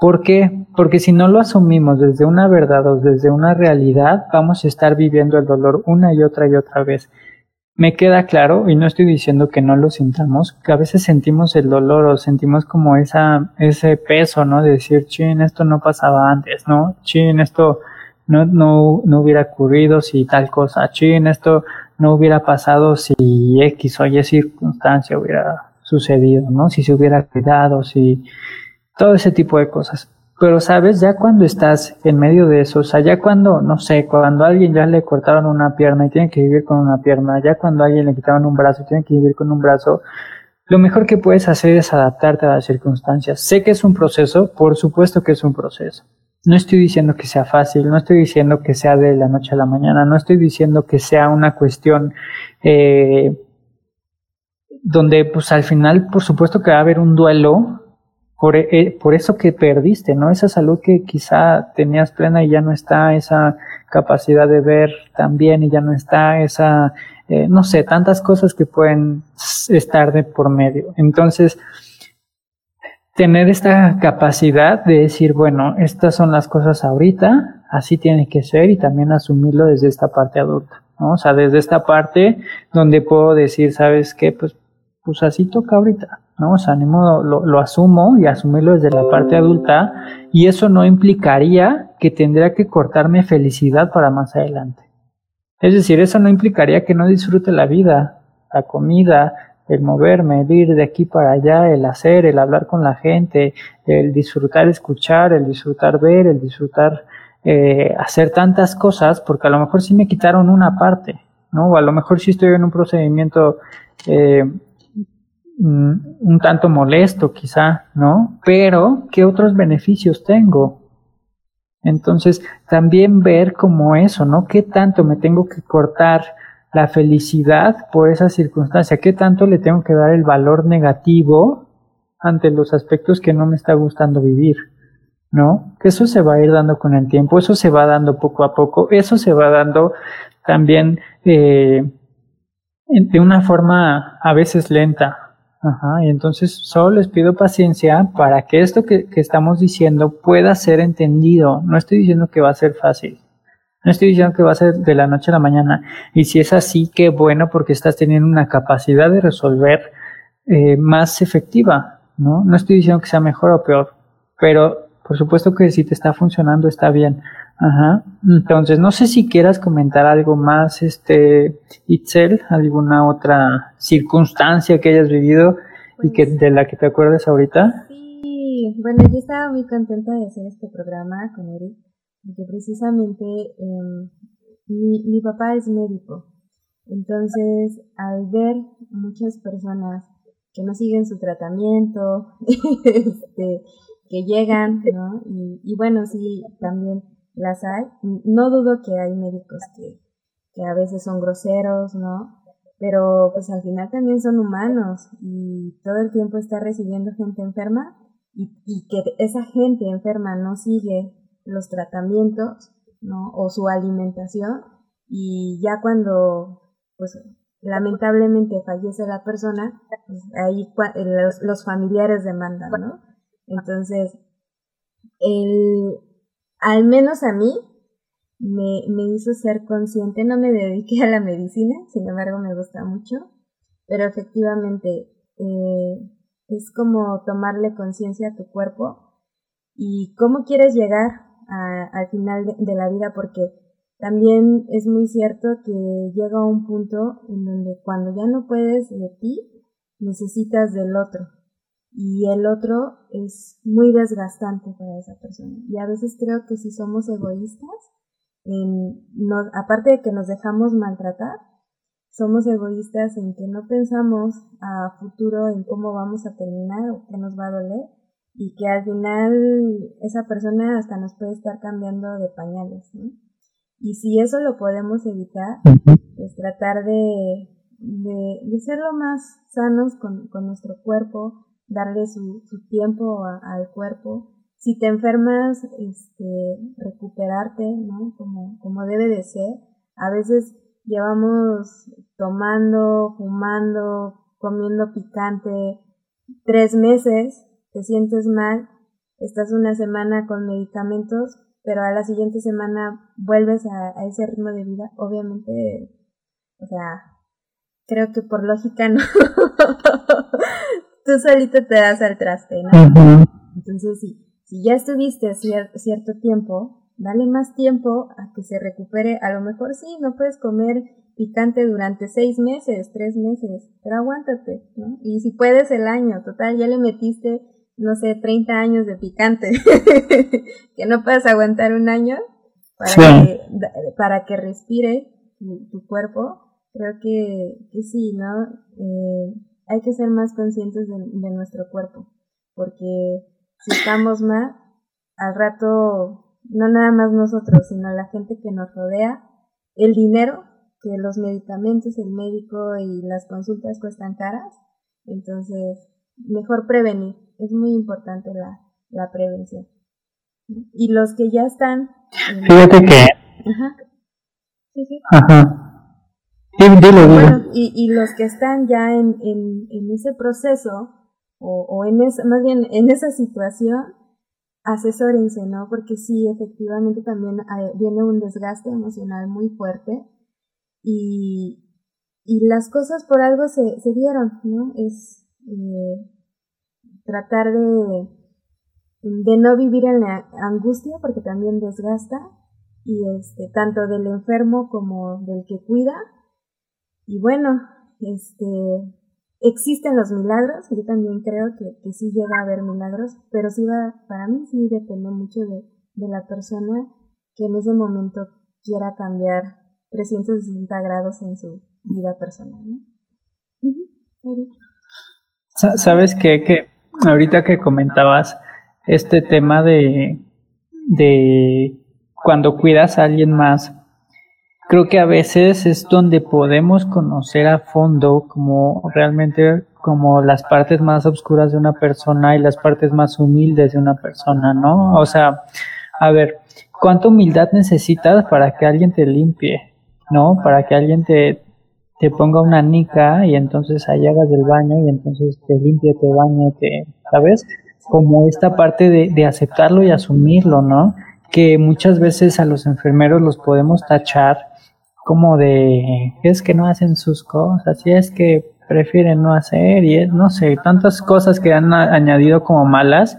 ¿Por qué? Porque si no lo asumimos desde una verdad o desde una realidad, vamos a estar viviendo el dolor una y otra y otra vez. Me queda claro, y no estoy diciendo que no lo sintamos, que a veces sentimos el dolor o sentimos como esa, ese peso, ¿no? De decir, chin, esto no pasaba antes, ¿no? Chin, esto no, no, no hubiera ocurrido si tal cosa, chin, esto no hubiera pasado si X o Y circunstancia hubiera sucedido, ¿no? Si se hubiera quedado, si todo ese tipo de cosas. Pero sabes, ya cuando estás en medio de eso, o sea, ya cuando, no sé, cuando a alguien ya le cortaron una pierna y tiene que vivir con una pierna, ya cuando a alguien le quitaron un brazo y tiene que vivir con un brazo, lo mejor que puedes hacer es adaptarte a las circunstancias. Sé que es un proceso, por supuesto que es un proceso. No estoy diciendo que sea fácil, no estoy diciendo que sea de la noche a la mañana, no estoy diciendo que sea una cuestión eh, donde pues al final por supuesto que va a haber un duelo por, eh, por eso que perdiste, ¿no? Esa salud que quizá tenías plena y ya no está, esa capacidad de ver también y ya no está, esa, eh, no sé, tantas cosas que pueden estar de por medio. Entonces, tener esta capacidad de decir, bueno, estas son las cosas ahorita, así tiene que ser y también asumirlo desde esta parte adulta, ¿no? O sea, desde esta parte donde puedo decir, ¿sabes qué? Pues, pues así toca ahorita, ¿no? O sea, ni modo, lo, asumo y asumirlo desde la parte adulta y eso no implicaría que tendría que cortarme felicidad para más adelante. Es decir, eso no implicaría que no disfrute la vida, la comida, el moverme, el ir de aquí para allá, el hacer, el hablar con la gente, el disfrutar escuchar, el disfrutar ver, el disfrutar eh, hacer tantas cosas, porque a lo mejor sí me quitaron una parte, ¿no? O a lo mejor sí estoy en un procedimiento eh, un tanto molesto quizá, ¿no? Pero, ¿qué otros beneficios tengo? Entonces, también ver como eso, ¿no? ¿Qué tanto me tengo que cortar la felicidad por esa circunstancia? ¿Qué tanto le tengo que dar el valor negativo ante los aspectos que no me está gustando vivir? ¿No? Que eso se va a ir dando con el tiempo, eso se va dando poco a poco, eso se va dando también eh, de una forma a veces lenta, Ajá, y entonces solo les pido paciencia para que esto que, que, estamos diciendo pueda ser entendido. No estoy diciendo que va a ser fácil. No estoy diciendo que va a ser de la noche a la mañana. Y si es así, qué bueno porque estás teniendo una capacidad de resolver eh, más efectiva, ¿no? No estoy diciendo que sea mejor o peor, pero por supuesto que si te está funcionando está bien. Ajá. Entonces, no sé si quieras comentar algo más, este, Itzel, alguna otra circunstancia que hayas vivido y que pues de la que te acuerdes ahorita. Sí, bueno, yo estaba muy contenta de hacer este programa con Eric porque precisamente em, mi, mi papá es médico. Entonces, al ver muchas personas que no siguen su tratamiento, este, que llegan, ¿no? Y, y, bueno, sí, también las hay. No dudo que hay médicos que, que a veces son groseros, ¿no? Pero pues al final también son humanos y todo el tiempo está recibiendo gente enferma y, y que esa gente enferma no sigue los tratamientos, ¿no? O su alimentación y ya cuando, pues, lamentablemente fallece la persona, pues ahí los, los, familiares demandan, ¿no? Entonces, el, al menos a mí me, me hizo ser consciente, no me dediqué a la medicina, sin embargo me gusta mucho, pero efectivamente eh, es como tomarle conciencia a tu cuerpo y cómo quieres llegar al final de, la vida porque también es muy cierto que llega un punto en donde cuando ya no puedes de ti, necesitas del otro. Y el otro es muy desgastante para esa persona. Y a veces creo que si somos egoístas, en, aparte de que nos dejamos maltratar, somos egoístas en que no pensamos a futuro en cómo vamos a terminar o qué nos va a doler y que al final esa persona hasta nos puede estar cambiando de pañales, ¿no? Y si eso lo podemos evitar, pues tratar de, de, ser lo más sanos con, con nuestro cuerpo, darle su, su tiempo al cuerpo. Si te enfermas, este, recuperarte, ¿no? Como, como debe de ser. A veces llevamos tomando, fumando, comiendo picante tres meses te sientes mal, estás una semana con medicamentos, pero a la siguiente semana vuelves a, ese ritmo de vida, obviamente, o sea, creo que por lógica no. Tú solito te das al traste, ¿no? Entonces, sí, si ya estuviste cierto tiempo, dale más tiempo a que se recupere. A lo mejor sí, no puedes comer picante durante seis meses, tres meses, pero aguántate, ¿no? Y si puedes el año, total, ya le metiste no sé, 30 años de picante, que no puedes aguantar un año para, que, para que respire tu, cuerpo, creo que, que sí, ¿no? Eh, hay que ser más conscientes de, de, nuestro cuerpo, porque si estamos mal, al rato, no nada más nosotros, sino la gente que nos rodea, el dinero, que los medicamentos, el médico y las consultas cuestan caras, entonces mejor prevenir es muy importante la, la prevención. Y los que ya están... Fíjate que... Ajá. Sí, sí. Ajá. Bueno, y, y los que están ya en, en, en ese proceso, o, o en esa, más bien en esa situación, asesórense, ¿no? Porque sí, efectivamente también viene un desgaste emocional muy fuerte y, y las cosas por algo se, se dieron, ¿no? Es, eh, tratar de, de no vivir en la angustia porque también desgasta y este tanto del enfermo como del que cuida y bueno este existen los milagros yo también creo que, que sí llega a haber milagros pero sí va para mí sí depende mucho de, de la persona que en ese momento quiera cambiar 360 grados en su vida personal ¿Sabes qué? Que ahorita que comentabas este tema de, de cuando cuidas a alguien más, creo que a veces es donde podemos conocer a fondo como realmente como las partes más oscuras de una persona y las partes más humildes de una persona, ¿no? O sea, a ver, ¿cuánta humildad necesitas para que alguien te limpie, ¿no? Para que alguien te, te ponga una nica y entonces ahí hagas del baño y entonces te limpie, te bañe, te, ¿sabes? Como esta parte de, de aceptarlo y asumirlo, ¿no? que muchas veces a los enfermeros los podemos tachar como de es que no hacen sus cosas y es que prefieren no hacer y es, no sé, tantas cosas que han añadido como malas,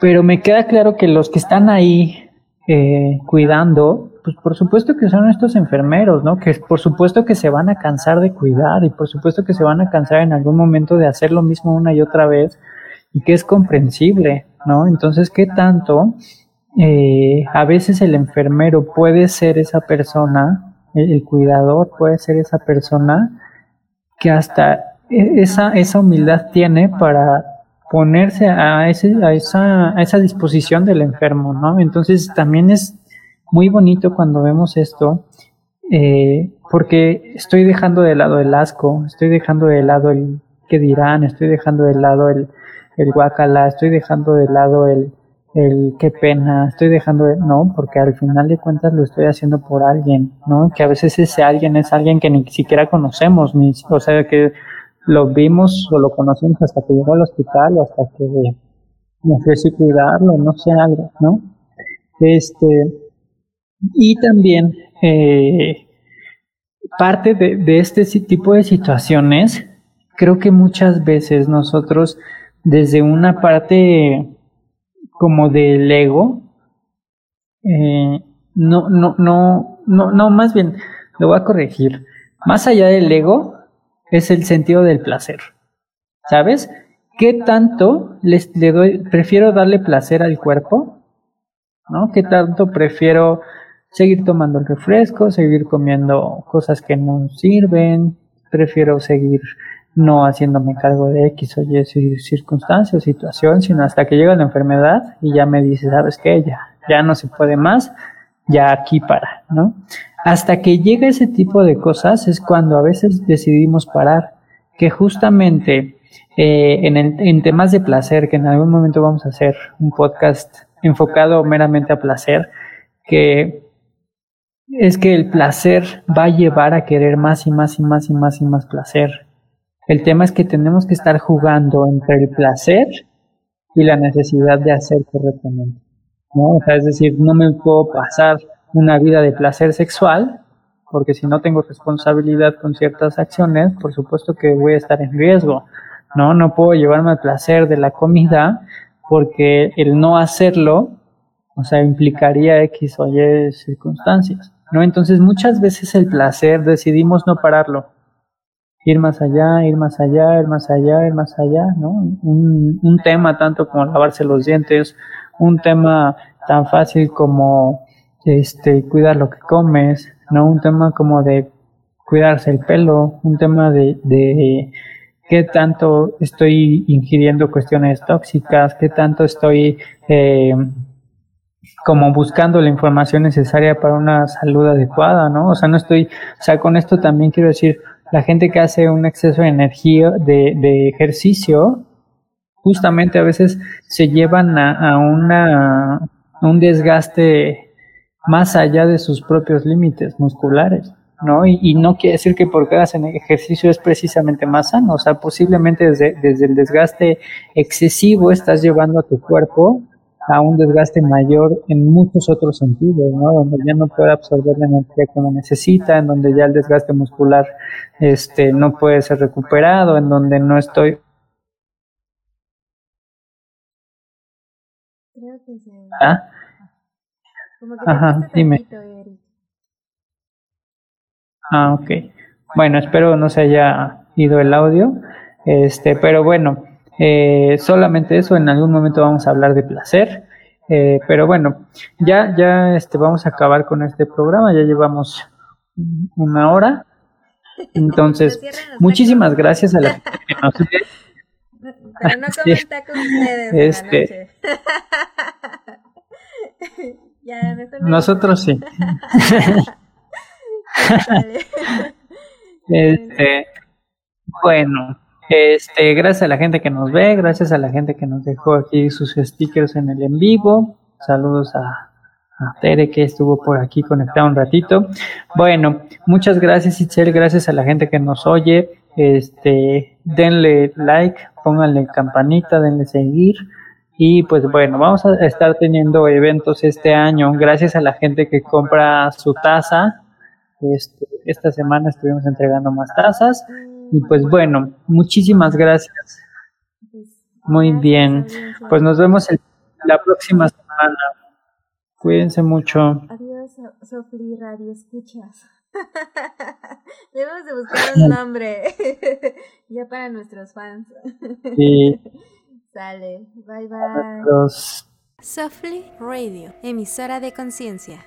pero me queda claro que los que están ahí eh, cuidando, pues por supuesto que son estos enfermeros, ¿no? Que por supuesto que se van a cansar de cuidar y por supuesto que se van a cansar en algún momento de hacer lo mismo una y otra vez y que es comprensible, ¿no? Entonces, ¿qué tanto eh, a veces el enfermero puede ser esa persona, el, cuidador puede ser esa persona que hasta e, esa, esa humildad tiene para ponerse a, ese, a, esa, a esa disposición del enfermo, ¿no? Entonces también es muy bonito cuando vemos esto, eh, porque estoy dejando de lado el asco, estoy dejando de lado el que dirán, estoy dejando de lado el, el guacala, estoy dejando de lado el, el qué pena, estoy dejando de, no, porque al final de cuentas lo estoy haciendo por alguien, ¿no? Que a veces ese alguien es alguien que ni siquiera conocemos, ni, o sea, que lo vimos o lo conocimos hasta que llegó al hospital o hasta que me ofrecí cuidarlo, no sé, algo, ¿no? Este, y también, eh, parte de, de este tipo de situaciones, creo que muchas veces nosotros, desde una parte como del ego, eh, no, no, no, no, más bien, lo voy a corregir. Más allá del ego, es el sentido del placer. ¿Sabes? ¿Qué tanto les, le doy, prefiero darle placer al cuerpo? ¿No? ¿Qué tanto prefiero seguir tomando el refresco, seguir comiendo cosas que no sirven? Prefiero seguir no haciéndome cargo de X o Y circunstancia o situación, sino hasta que llega la enfermedad y ya me dice, ¿sabes qué? Ya, ya no se puede más, ya aquí para, ¿no? Hasta que llega ese tipo de cosas es cuando a veces decidimos parar, que justamente eh, en, en temas de placer, que en algún momento vamos a hacer un podcast enfocado meramente a placer, que es que el placer va a llevar a querer más y más y más y más y más placer. El tema es que tenemos que estar jugando entre el placer y la necesidad de hacer correctamente. ¿no? O sea, es decir, no me puedo pasar una vida de placer sexual, porque si no tengo responsabilidad con ciertas acciones, por supuesto que voy a estar en riesgo. No, no puedo llevarme al placer de la comida, porque el no hacerlo, o sea, implicaría X o Y circunstancias. ¿no? Entonces, muchas veces el placer decidimos no pararlo ir más allá, ir más allá, ir más allá, ir más allá, ¿no? Un, tema tanto como lavarse los dientes, un tema tan fácil como este cuidar lo que comes, ¿no? Un tema como de cuidarse el pelo, un tema de, de qué tanto estoy ingiriendo cuestiones tóxicas, qué tanto estoy eh, como buscando la información necesaria para una salud adecuada, ¿no? O sea, no estoy, o sea, con esto también quiero decir, la gente que hace un exceso de energía, de, ejercicio, justamente a veces se llevan a, una, un desgaste más allá de sus propios límites musculares. ¿no? Y, no quiere decir que porque hacen ejercicio es precisamente más sano, o sea, posiblemente desde, desde el desgaste excesivo estás llevando a tu cuerpo a un desgaste mayor en muchos otros sentidos, ¿no? Donde ya no puede absorber la energía como necesita, en donde ya el desgaste muscular este, no puede ser recuperado, en donde no estoy... Creo que se... ¿Ah? Como que Ajá, dime. Ah, ok. Bueno, espero no se haya ido el audio, este, pero bueno, eh, solamente eso, en algún momento vamos a hablar de placer. Eh, pero bueno, ya, ya este, vamos a acabar con este programa, ya llevamos una hora. Entonces, muchísimas gracias a la gente que nos Pero no comenta con ustedes. Este, ya, nosotros sí. este, bueno, este, gracias a la gente que nos ve, gracias a la gente que nos dejó aquí sus stickers en el en vivo. Saludos a, Tere que estuvo por aquí conectado un ratito. Bueno, muchas gracias Itzel, gracias a la gente que nos oye. Este, denle like, pónganle campanita, denle seguir. Y pues bueno, vamos a estar teniendo eventos este año gracias a la gente que compra su taza. Este, esta semana estuvimos entregando más tazas. Y pues bueno, muchísimas gracias. Muy bien. Pues nos vemos la próxima semana. Cuídense mucho. Adiós, Sofli Radio Escuchas. Debemos de buscar un nombre ya para nuestros fans. Sí. Sale. Bye bye. Adiós. Softly Radio, emisora de conciencia.